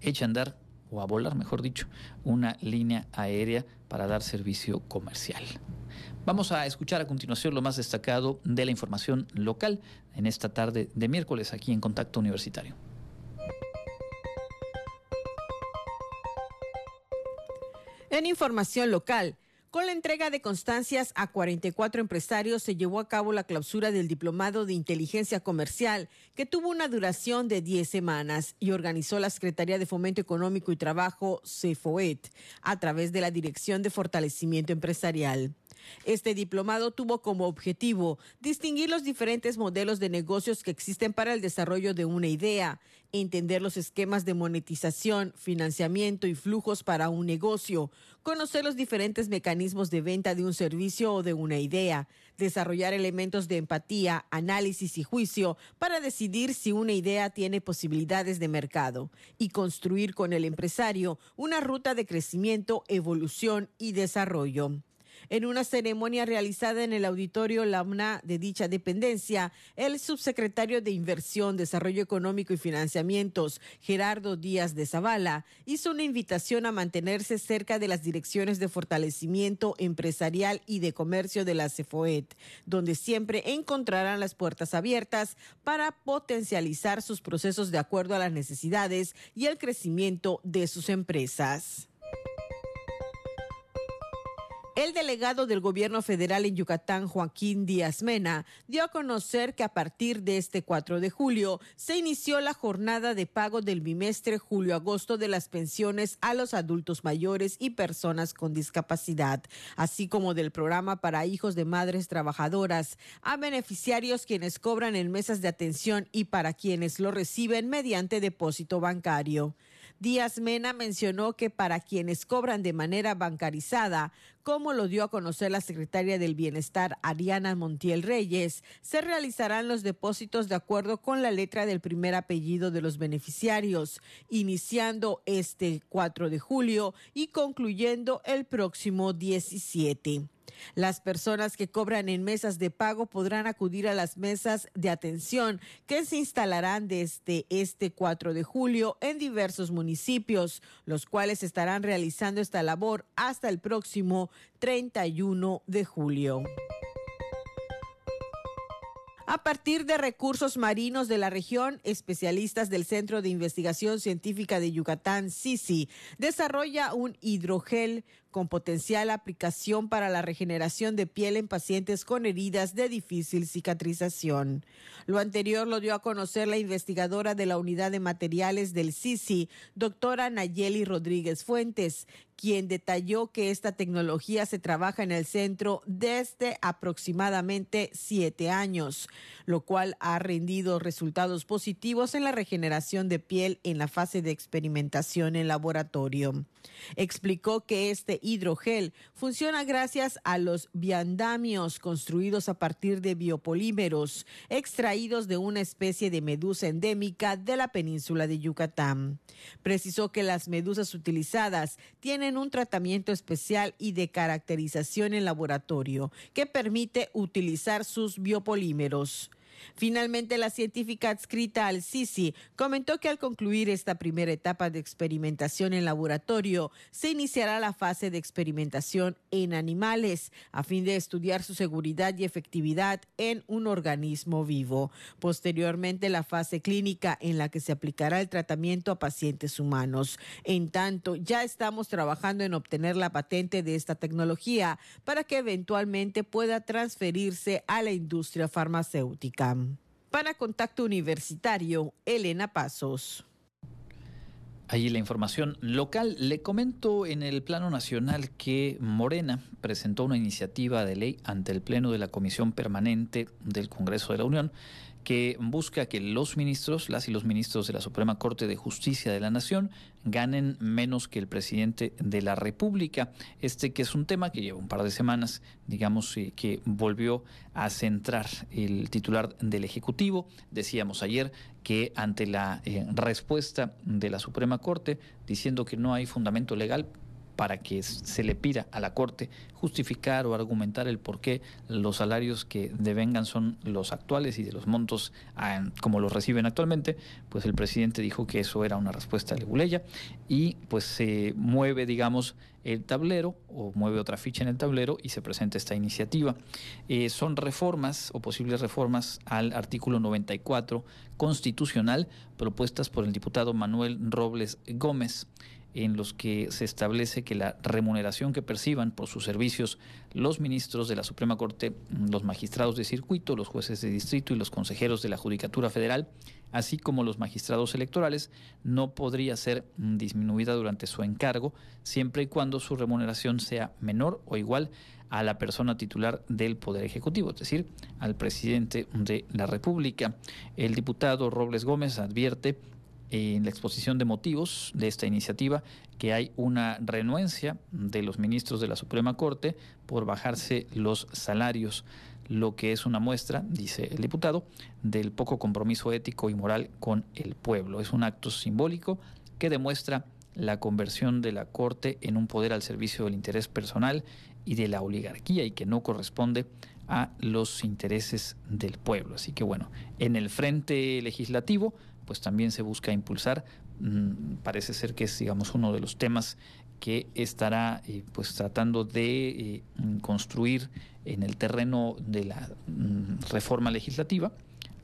eche a andar o a volar, mejor dicho, una línea aérea para dar servicio comercial. Vamos a escuchar a continuación lo más destacado de la información local en esta tarde de miércoles aquí en Contacto Universitario. En información local, con la entrega de constancias a 44 empresarios se llevó a cabo la clausura del Diplomado de Inteligencia Comercial, que tuvo una duración de 10 semanas y organizó la Secretaría de Fomento Económico y Trabajo, CEFOET, a través de la Dirección de Fortalecimiento Empresarial. Este diplomado tuvo como objetivo distinguir los diferentes modelos de negocios que existen para el desarrollo de una idea, entender los esquemas de monetización, financiamiento y flujos para un negocio, conocer los diferentes mecanismos de venta de un servicio o de una idea, desarrollar elementos de empatía, análisis y juicio para decidir si una idea tiene posibilidades de mercado y construir con el empresario una ruta de crecimiento, evolución y desarrollo. En una ceremonia realizada en el auditorio LAMNA de dicha dependencia, el subsecretario de Inversión, Desarrollo Económico y Financiamientos, Gerardo Díaz de Zavala, hizo una invitación a mantenerse cerca de las direcciones de fortalecimiento empresarial y de comercio de la CEFOET, donde siempre encontrarán las puertas abiertas para potencializar sus procesos de acuerdo a las necesidades y el crecimiento de sus empresas. El delegado del gobierno federal en Yucatán, Joaquín Díaz Mena, dio a conocer que a partir de este 4 de julio se inició la jornada de pago del bimestre julio-agosto de las pensiones a los adultos mayores y personas con discapacidad, así como del programa para hijos de madres trabajadoras, a beneficiarios quienes cobran en mesas de atención y para quienes lo reciben mediante depósito bancario. Díaz Mena mencionó que para quienes cobran de manera bancarizada, como lo dio a conocer la secretaria del Bienestar Ariana Montiel Reyes, se realizarán los depósitos de acuerdo con la letra del primer apellido de los beneficiarios, iniciando este 4 de julio y concluyendo el próximo 17. Las personas que cobran en mesas de pago podrán acudir a las mesas de atención que se instalarán desde este 4 de julio en diversos municipios, los cuales estarán realizando esta labor hasta el próximo 31 de julio. A partir de recursos marinos de la región, especialistas del Centro de Investigación Científica de Yucatán, CICI, desarrolla un hidrogel con potencial aplicación para la regeneración de piel en pacientes con heridas de difícil cicatrización. Lo anterior lo dio a conocer la investigadora de la Unidad de Materiales del CICI, doctora Nayeli Rodríguez Fuentes, quien detalló que esta tecnología se trabaja en el centro desde aproximadamente siete años, lo cual ha rendido resultados positivos en la regeneración de piel en la fase de experimentación en laboratorio. Explicó que este hidrogel funciona gracias a los biandamios construidos a partir de biopolímeros extraídos de una especie de medusa endémica de la península de Yucatán. Precisó que las medusas utilizadas tienen un tratamiento especial y de caracterización en laboratorio que permite utilizar sus biopolímeros. Finalmente, la científica adscrita al CICI comentó que al concluir esta primera etapa de experimentación en laboratorio, se iniciará la fase de experimentación en animales a fin de estudiar su seguridad y efectividad en un organismo vivo. Posteriormente, la fase clínica en la que se aplicará el tratamiento a pacientes humanos. En tanto, ya estamos trabajando en obtener la patente de esta tecnología para que eventualmente pueda transferirse a la industria farmacéutica. Para Contacto Universitario, Elena Pasos. Ahí la información local. Le comento en el plano nacional que Morena presentó una iniciativa de ley ante el Pleno de la Comisión Permanente del Congreso de la Unión que busca que los ministros, las y los ministros de la Suprema Corte de Justicia de la Nación ganen menos que el presidente de la República. Este que es un tema que lleva un par de semanas, digamos, eh, que volvió a centrar el titular del Ejecutivo. Decíamos ayer que ante la eh, respuesta de la Suprema Corte diciendo que no hay fundamento legal para que se le pida a la Corte justificar o argumentar el por qué los salarios que devengan son los actuales y de los montos ah, como los reciben actualmente, pues el presidente dijo que eso era una respuesta leguleya y pues se mueve, digamos, el tablero o mueve otra ficha en el tablero y se presenta esta iniciativa. Eh, son reformas o posibles reformas al artículo 94 constitucional propuestas por el diputado Manuel Robles Gómez en los que se establece que la remuneración que perciban por sus servicios los ministros de la Suprema Corte, los magistrados de circuito, los jueces de distrito y los consejeros de la Judicatura Federal, así como los magistrados electorales, no podría ser disminuida durante su encargo, siempre y cuando su remuneración sea menor o igual a la persona titular del Poder Ejecutivo, es decir, al presidente de la República. El diputado Robles Gómez advierte en la exposición de motivos de esta iniciativa que hay una renuencia de los ministros de la Suprema Corte por bajarse los salarios, lo que es una muestra, dice el diputado, del poco compromiso ético y moral con el pueblo. Es un acto simbólico que demuestra la conversión de la Corte en un poder al servicio del interés personal y de la oligarquía y que no corresponde a los intereses del pueblo. Así que bueno, en el frente legislativo, pues también se busca impulsar. Mm, parece ser que es, digamos, uno de los temas que estará eh, pues tratando de eh, mm, construir en el terreno de la mm, reforma legislativa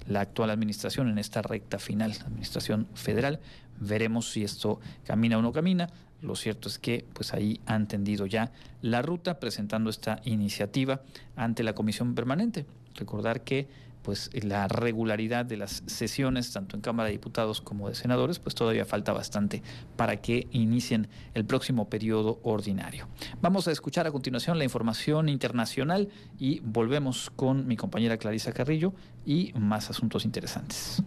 la actual administración en esta recta final, administración federal. Veremos si esto camina o no camina. Lo cierto es que pues ahí han tendido ya la ruta presentando esta iniciativa ante la comisión permanente. Recordar que pues la regularidad de las sesiones, tanto en Cámara de Diputados como de Senadores, pues todavía falta bastante para que inicien el próximo periodo ordinario. Vamos a escuchar a continuación la información internacional y volvemos con mi compañera Clarisa Carrillo y más asuntos interesantes.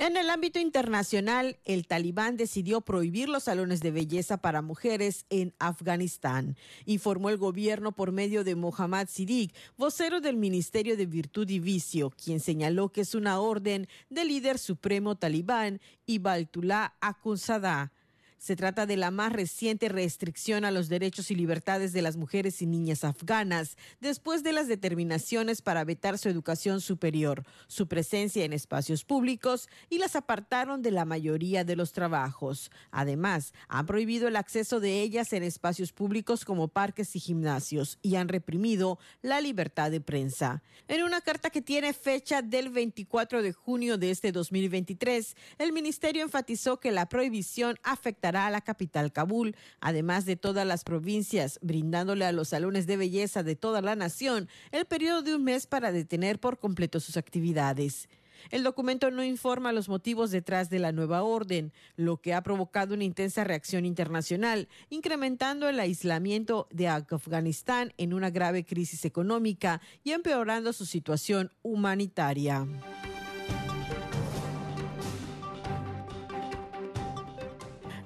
En el ámbito internacional, el talibán decidió prohibir los salones de belleza para mujeres en Afganistán, informó el gobierno por medio de Mohammad Siddiq, vocero del Ministerio de Virtud y Vicio, quien señaló que es una orden del líder supremo talibán Ibaltullah Akhundzada se trata de la más reciente restricción a los derechos y libertades de las mujeres y niñas afganas, después de las determinaciones para vetar su educación superior, su presencia en espacios públicos y las apartaron de la mayoría de los trabajos. Además, han prohibido el acceso de ellas en espacios públicos como parques y gimnasios y han reprimido la libertad de prensa. En una carta que tiene fecha del 24 de junio de este 2023, el ministerio enfatizó que la prohibición afecta a la capital Kabul, además de todas las provincias, brindándole a los salones de belleza de toda la nación el periodo de un mes para detener por completo sus actividades. El documento no informa los motivos detrás de la nueva orden, lo que ha provocado una intensa reacción internacional, incrementando el aislamiento de Afganistán en una grave crisis económica y empeorando su situación humanitaria.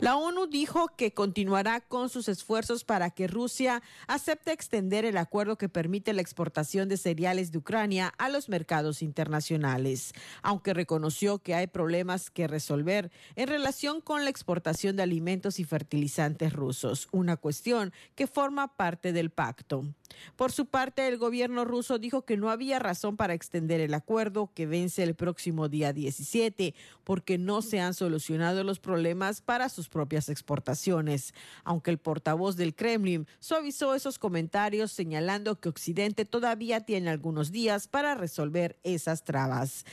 La ONU dijo que continuará con sus esfuerzos para que Rusia acepte extender el acuerdo que permite la exportación de cereales de Ucrania a los mercados internacionales, aunque reconoció que hay problemas que resolver en relación con la exportación de alimentos y fertilizantes rusos, una cuestión que forma parte del pacto. Por su parte, el gobierno ruso dijo que no había razón para extender el acuerdo que vence el próximo día 17, porque no se han solucionado los problemas para sus propias exportaciones, aunque el portavoz del Kremlin suavizó esos comentarios señalando que Occidente todavía tiene algunos días para resolver esas trabas.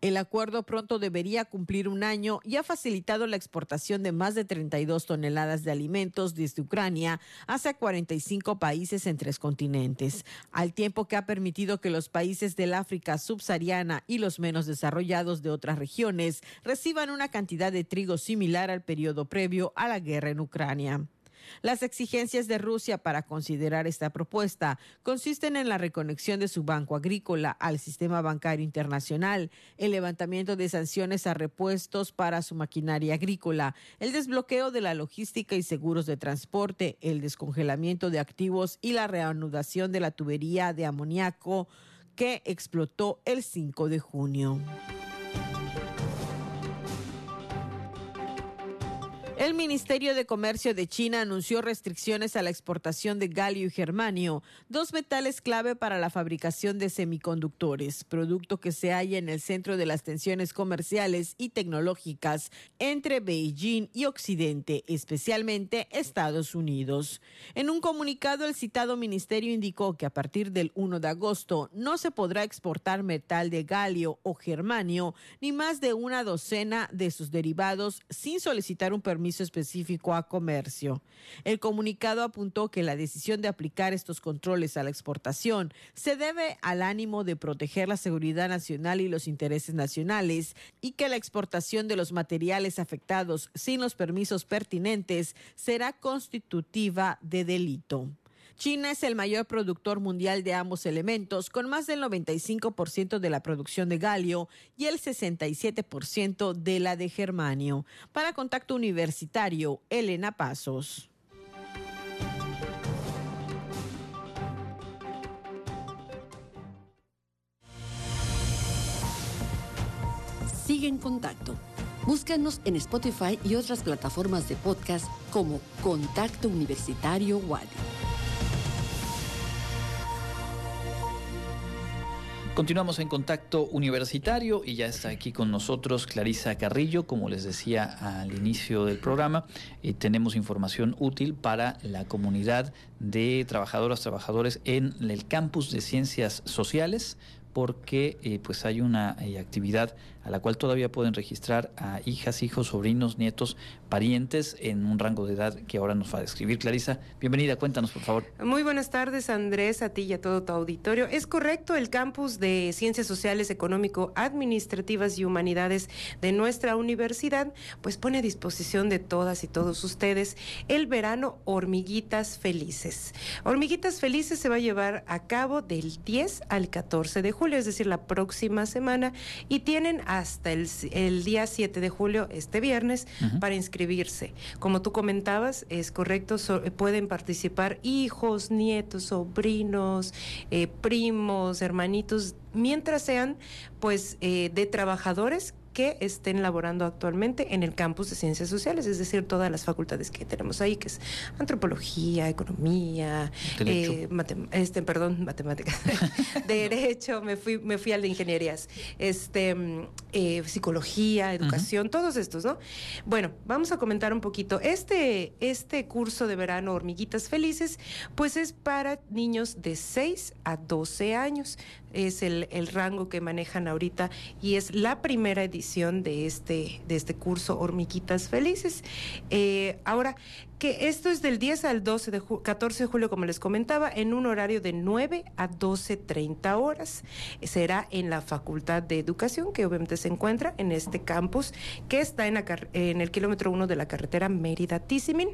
El acuerdo pronto debería cumplir un año y ha facilitado la exportación de más de 32 toneladas de alimentos desde Ucrania hacia 45 países en tres continentes, al tiempo que ha permitido que los países del África subsahariana y los menos desarrollados de otras regiones reciban una cantidad de trigo similar al periodo previo a la guerra en Ucrania. Las exigencias de Rusia para considerar esta propuesta consisten en la reconexión de su banco agrícola al sistema bancario internacional, el levantamiento de sanciones a repuestos para su maquinaria agrícola, el desbloqueo de la logística y seguros de transporte, el descongelamiento de activos y la reanudación de la tubería de amoníaco que explotó el 5 de junio. El Ministerio de Comercio de China anunció restricciones a la exportación de galio y germanio, dos metales clave para la fabricación de semiconductores, producto que se halla en el centro de las tensiones comerciales y tecnológicas entre Beijing y Occidente, especialmente Estados Unidos. En un comunicado, el citado ministerio indicó que a partir del 1 de agosto no se podrá exportar metal de galio o germanio ni más de una docena de sus derivados sin solicitar un permiso específico a comercio. El comunicado apuntó que la decisión de aplicar estos controles a la exportación se debe al ánimo de proteger la seguridad nacional y los intereses nacionales y que la exportación de los materiales afectados sin los permisos pertinentes será constitutiva de delito. China es el mayor productor mundial de ambos elementos, con más del 95% de la producción de galio y el 67% de la de germanio. Para Contacto Universitario, Elena Pasos. Sigue en contacto. Búscanos en Spotify y otras plataformas de podcast como Contacto Universitario Wadi. Continuamos en contacto universitario y ya está aquí con nosotros Clarisa Carrillo, como les decía al inicio del programa, y tenemos información útil para la comunidad de trabajadoras, trabajadores en el campus de ciencias sociales, porque eh, pues hay una eh, actividad a la cual todavía pueden registrar a hijas, hijos, sobrinos, nietos, parientes en un rango de edad que ahora nos va a describir. Clarisa, bienvenida, cuéntanos por favor. Muy buenas tardes Andrés, a ti y a todo tu auditorio. Es correcto, el campus de Ciencias Sociales, Económico, Administrativas y Humanidades de nuestra universidad pues pone a disposición de todas y todos ustedes el verano Hormiguitas Felices. Hormiguitas Felices se va a llevar a cabo del 10 al 14 de julio, es decir, la próxima semana, y tienen hasta el, el día 7 de julio, este viernes, para inscribirse. Como tú comentabas, es correcto, pueden participar hijos, nietos, sobrinos, eh, primos, hermanitos, mientras sean pues eh, de trabajadores que estén laborando actualmente en el campus de ciencias sociales, es decir, todas las facultades que tenemos ahí, que es antropología, economía, eh, este, perdón, matemáticas, derecho, me fui, me fui al de ingenierías, este, mm, eh, psicología, educación, todos estos, ¿no? Bueno, vamos a comentar un poquito. Este, este curso de verano, Hormiguitas Felices, pues es para niños de 6 a 12 años es el, el, rango que manejan ahorita y es la primera edición de este, de este curso Hormiguitas Felices. Eh, ahora, que esto es del 10 al 12 de 14 de julio, como les comentaba, en un horario de 9 a 12.30 horas. Será en la Facultad de Educación, que obviamente se encuentra en este campus, que está en, en el kilómetro 1 de la carretera Mérida-Tisimin.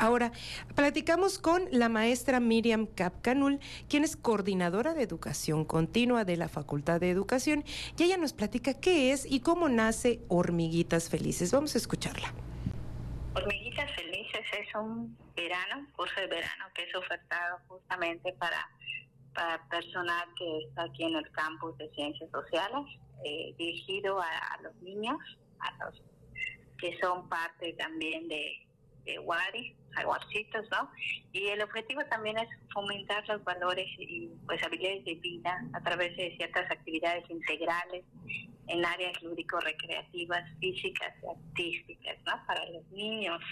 Ahora, platicamos con la maestra Miriam Capcanul, quien es coordinadora de educación continua de la Facultad de Educación, y ella nos platica qué es y cómo nace Hormiguitas Felices. Vamos a escucharla. Hormiguitas Felices es un verano, curso de verano que es ofertado justamente para, para personal que está aquí en el campus de Ciencias Sociales, eh, dirigido a, a los niños, a los que son parte también de de Wari, jaguarcitos, ¿no? Y el objetivo también es fomentar los valores y pues habilidades de vida a través de ciertas actividades integrales en áreas lúdico-recreativas, físicas y artísticas, ¿no? Para los niños.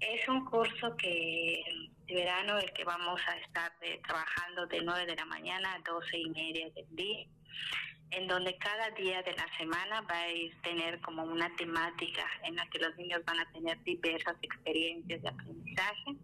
Es un curso que de verano el que vamos a estar eh, trabajando de 9 de la mañana a 12 y media del día en donde cada día de la semana va a tener como una temática en la que los niños van a tener diversas experiencias de aprendizaje.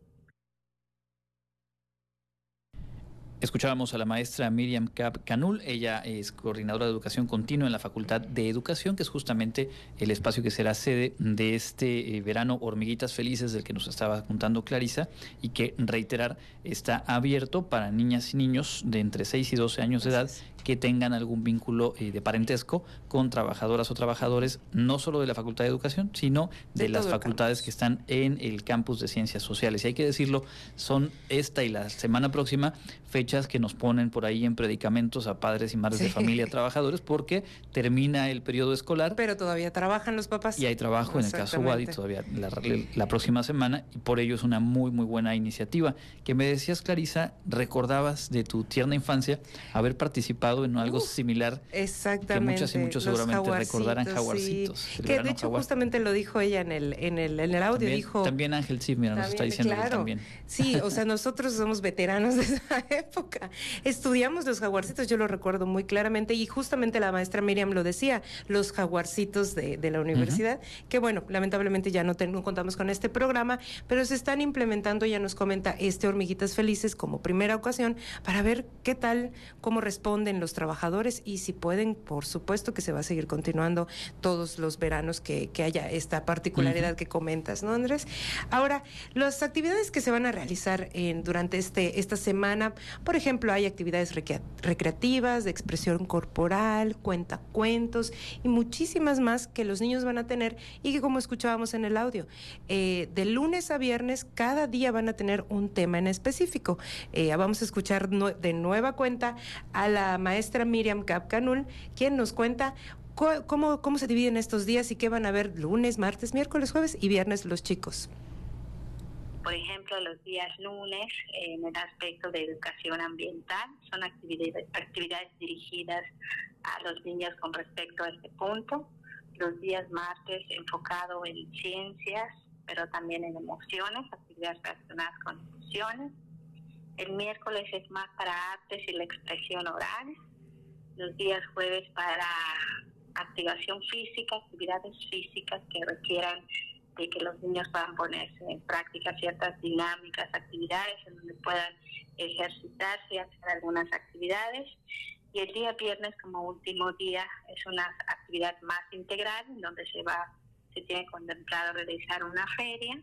Escuchábamos a la maestra Miriam Cap Canul, ella es coordinadora de educación continua en la Facultad de Educación, que es justamente el espacio que será sede de este eh, verano Hormiguitas Felices del que nos estaba contando Clarisa y que reiterar está abierto para niñas y niños de entre 6 y 12 años de edad que tengan algún vínculo eh, de parentesco con trabajadoras o trabajadores, no solo de la Facultad de Educación, sino de, las facultades que están en el campus de Ciencias Sociales. Y hay que decirlo, son esta y la semana próxima fechas que nos ponen por ahí en predicamentos a padres y madres de familia trabajadores porque termina el periodo escolar. Pero todavía trabajan los papás. Y hay trabajo en el caso Wadi todavía la, la, próxima semana y por ello es una muy, muy buena iniciativa. Que me decías, Clarisa, recordabas de tu tierna infancia haber participado en algo similar. Exactamente. Que muchas y muchos seguramente recordarán jaguarcitos. Que de hecho justamente lo dijo ella en el, en el, en el audio. También, dijo, también Ángel sí, mira, nos está diciendo también. Sí, o sea, nosotros somos veteranos de esa época. Estudiamos los jaguarcitos, yo lo recuerdo muy claramente y justamente la maestra Miriam lo decía, los jaguarcitos de, de la universidad, que bueno, lamentablemente ya no, no contamos con este programa, pero se están implementando, ya nos comenta este Hormiguitas Felices como primera ocasión para ver qué tal, cómo responden los los trabajadores y si pueden, por supuesto que se va a seguir continuando todos los veranos que, haya esta particularidad que comentas, ¿no, Andrés? Ahora, las actividades que se van a realizar en, durante este, esta semana, por ejemplo, hay actividades recreativas, de expresión corporal, cuentacuentos y muchísimas más que los niños van a tener y que como escuchábamos en el audio, eh, de lunes a viernes cada día van a tener un tema en específico. Eh, vamos a escuchar de nueva cuenta a la maestra maestra Miriam Capcanul, quien nos cuenta cómo, cómo se dividen estos días y qué van a ver lunes, martes, miércoles, jueves y viernes los chicos por ejemplo, los días lunes en el aspecto de educación ambiental son actividades, actividades dirigidas a los niños con respecto a este punto. Los días martes enfocado en ciencias, pero también en emociones, actividades relacionadas con emociones. El miércoles es más para artes y la expresión oral. Los días jueves para activación física, actividades físicas que requieran de que los niños puedan ponerse en práctica ciertas dinámicas, actividades en donde puedan ejercitarse y hacer algunas actividades. Y el día viernes como último día es una actividad más integral en donde se va, se tiene contemplado realizar una feria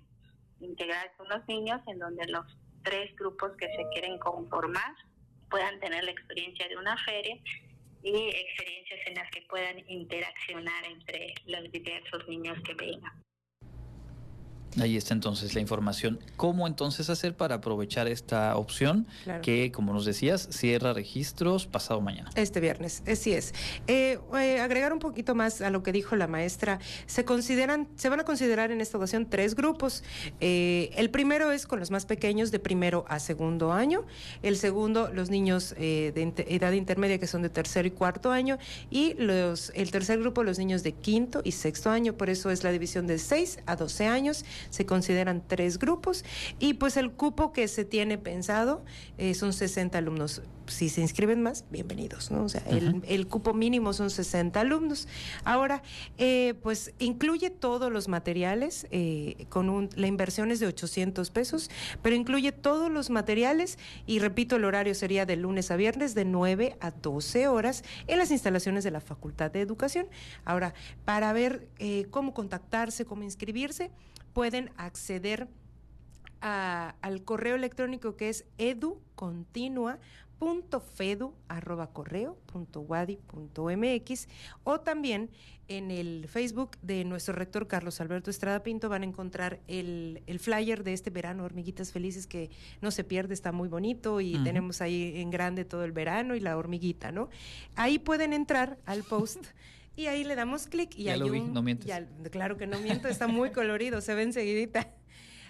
integral con los niños en donde los tres grupos que se quieren conformar puedan tener la experiencia de una feria y experiencias en las que puedan interaccionar entre los diversos niños que vengan. Ahí está entonces la información. ¿Cómo entonces hacer para aprovechar esta opción que, como nos decías, cierra registros pasado mañana? Este viernes, así es. Eh, eh, agregar un poquito más a lo que dijo la maestra. Se consideran, se van a considerar en esta ocasión tres grupos. Eh, el primero es con los más pequeños de primero a segundo año. El segundo, los niños de edad intermedia que son de tercero y cuarto año. Y los, el tercer grupo, los niños de quinto y sexto año. Por eso es la división de 6 a 12 años se consideran tres grupos y pues el cupo que se tiene pensado eh, son 60 alumnos. Si se inscriben más, bienvenidos, ¿no? O sea, el, cupo mínimo son 60 alumnos. Ahora, eh, pues incluye todos los materiales, eh, con la inversión es de 800 pesos, pero incluye todos los materiales y repito, el horario sería de lunes a viernes de 9 a 12 horas en las instalaciones de la Facultad de Educación. Ahora, para ver cómo contactarse, cómo inscribirse, pueden acceder al correo electrónico que es educontinua.fedu.wadi.mx o también en el Facebook de nuestro rector Carlos Alberto Estrada Pinto van a encontrar el, flyer de este verano, Hormiguitas Felices, que no se pierde, está muy bonito y tenemos ahí en grande todo el verano y la hormiguita, ¿no? Ahí pueden entrar al post. Y ahí le damos clic y ya hay lo vi, no mientes. claro que no miento, está muy colorido, se ve enseguidita.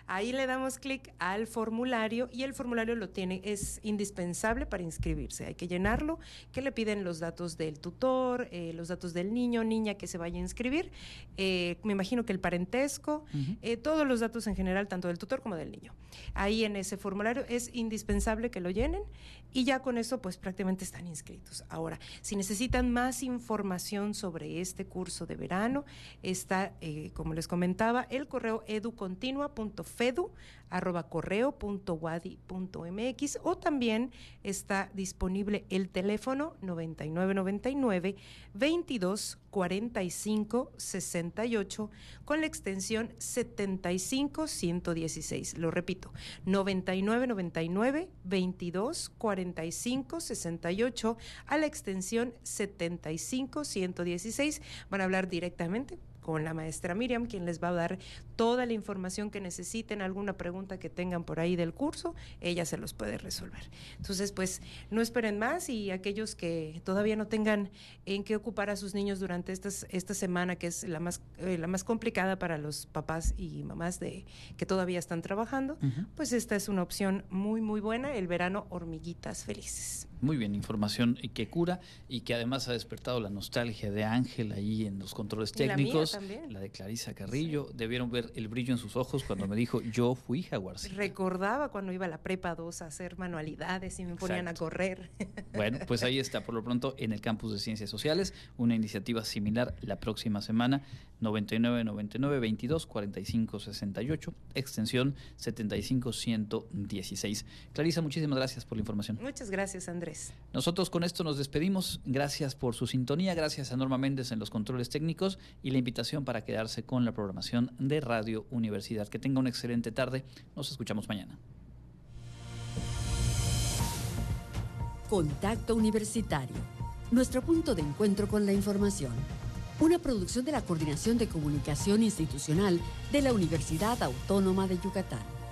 Ahí le damos clic al formulario y el formulario lo tiene, es indispensable para inscribirse. Hay que llenarlo, que le piden los datos del tutor, eh, los datos del niño, niña que se vaya a inscribir. Eh, me imagino que el parentesco, eh, todos los datos en general, tanto del tutor como del niño. Ahí en ese formulario es indispensable que lo llenen y ya con eso pues prácticamente están inscritos. Ahora, si necesitan más información sobre este curso de verano, está, como les comentaba, el correo educontinua.com fedu arroba correo.wadi.mx o también está disponible el teléfono 9999 22 45 68 con la extensión 75 116. Lo repito, 9999 22 45 68 a la extensión 75 116. Van a hablar directamente con la maestra Miriam, quien les va a dar toda la información que necesiten, alguna pregunta que tengan por ahí del curso, ella se los puede resolver. Entonces, pues no esperen más y aquellos que todavía no tengan en qué ocupar a sus niños durante estas, esta semana, que es la más, eh, la más complicada para los papás y mamás de que todavía están trabajando, pues esta es una opción muy, muy buena, el verano hormiguitas felices. Muy bien, información que cura y que además ha despertado la nostalgia de Ángel ahí en los controles técnicos. La, de Clarisa Carrillo. Debieron ver el brillo en sus ojos cuando me dijo, yo fui Jaguarcita. Recordaba cuando iba a la prepa 2 a hacer manualidades y me ponían a correr. Bueno, pues ahí está, por lo pronto, en el campus de Ciencias Sociales, una iniciativa similar la próxima semana, 99 99 22 45 68, extensión 75 116. Clarisa, muchísimas gracias por la información. Muchas gracias, Andrés. Nosotros con esto nos despedimos. Gracias por su sintonía, gracias a Norma Méndez en los controles técnicos y la invitación para quedarse con la programación de Radio Universidad. Que tenga una excelente tarde. Nos escuchamos mañana. Contacto Universitario. Nuestro punto de encuentro con la información. Una producción de la Coordinación de Comunicación Institucional de la Universidad Autónoma de Yucatán.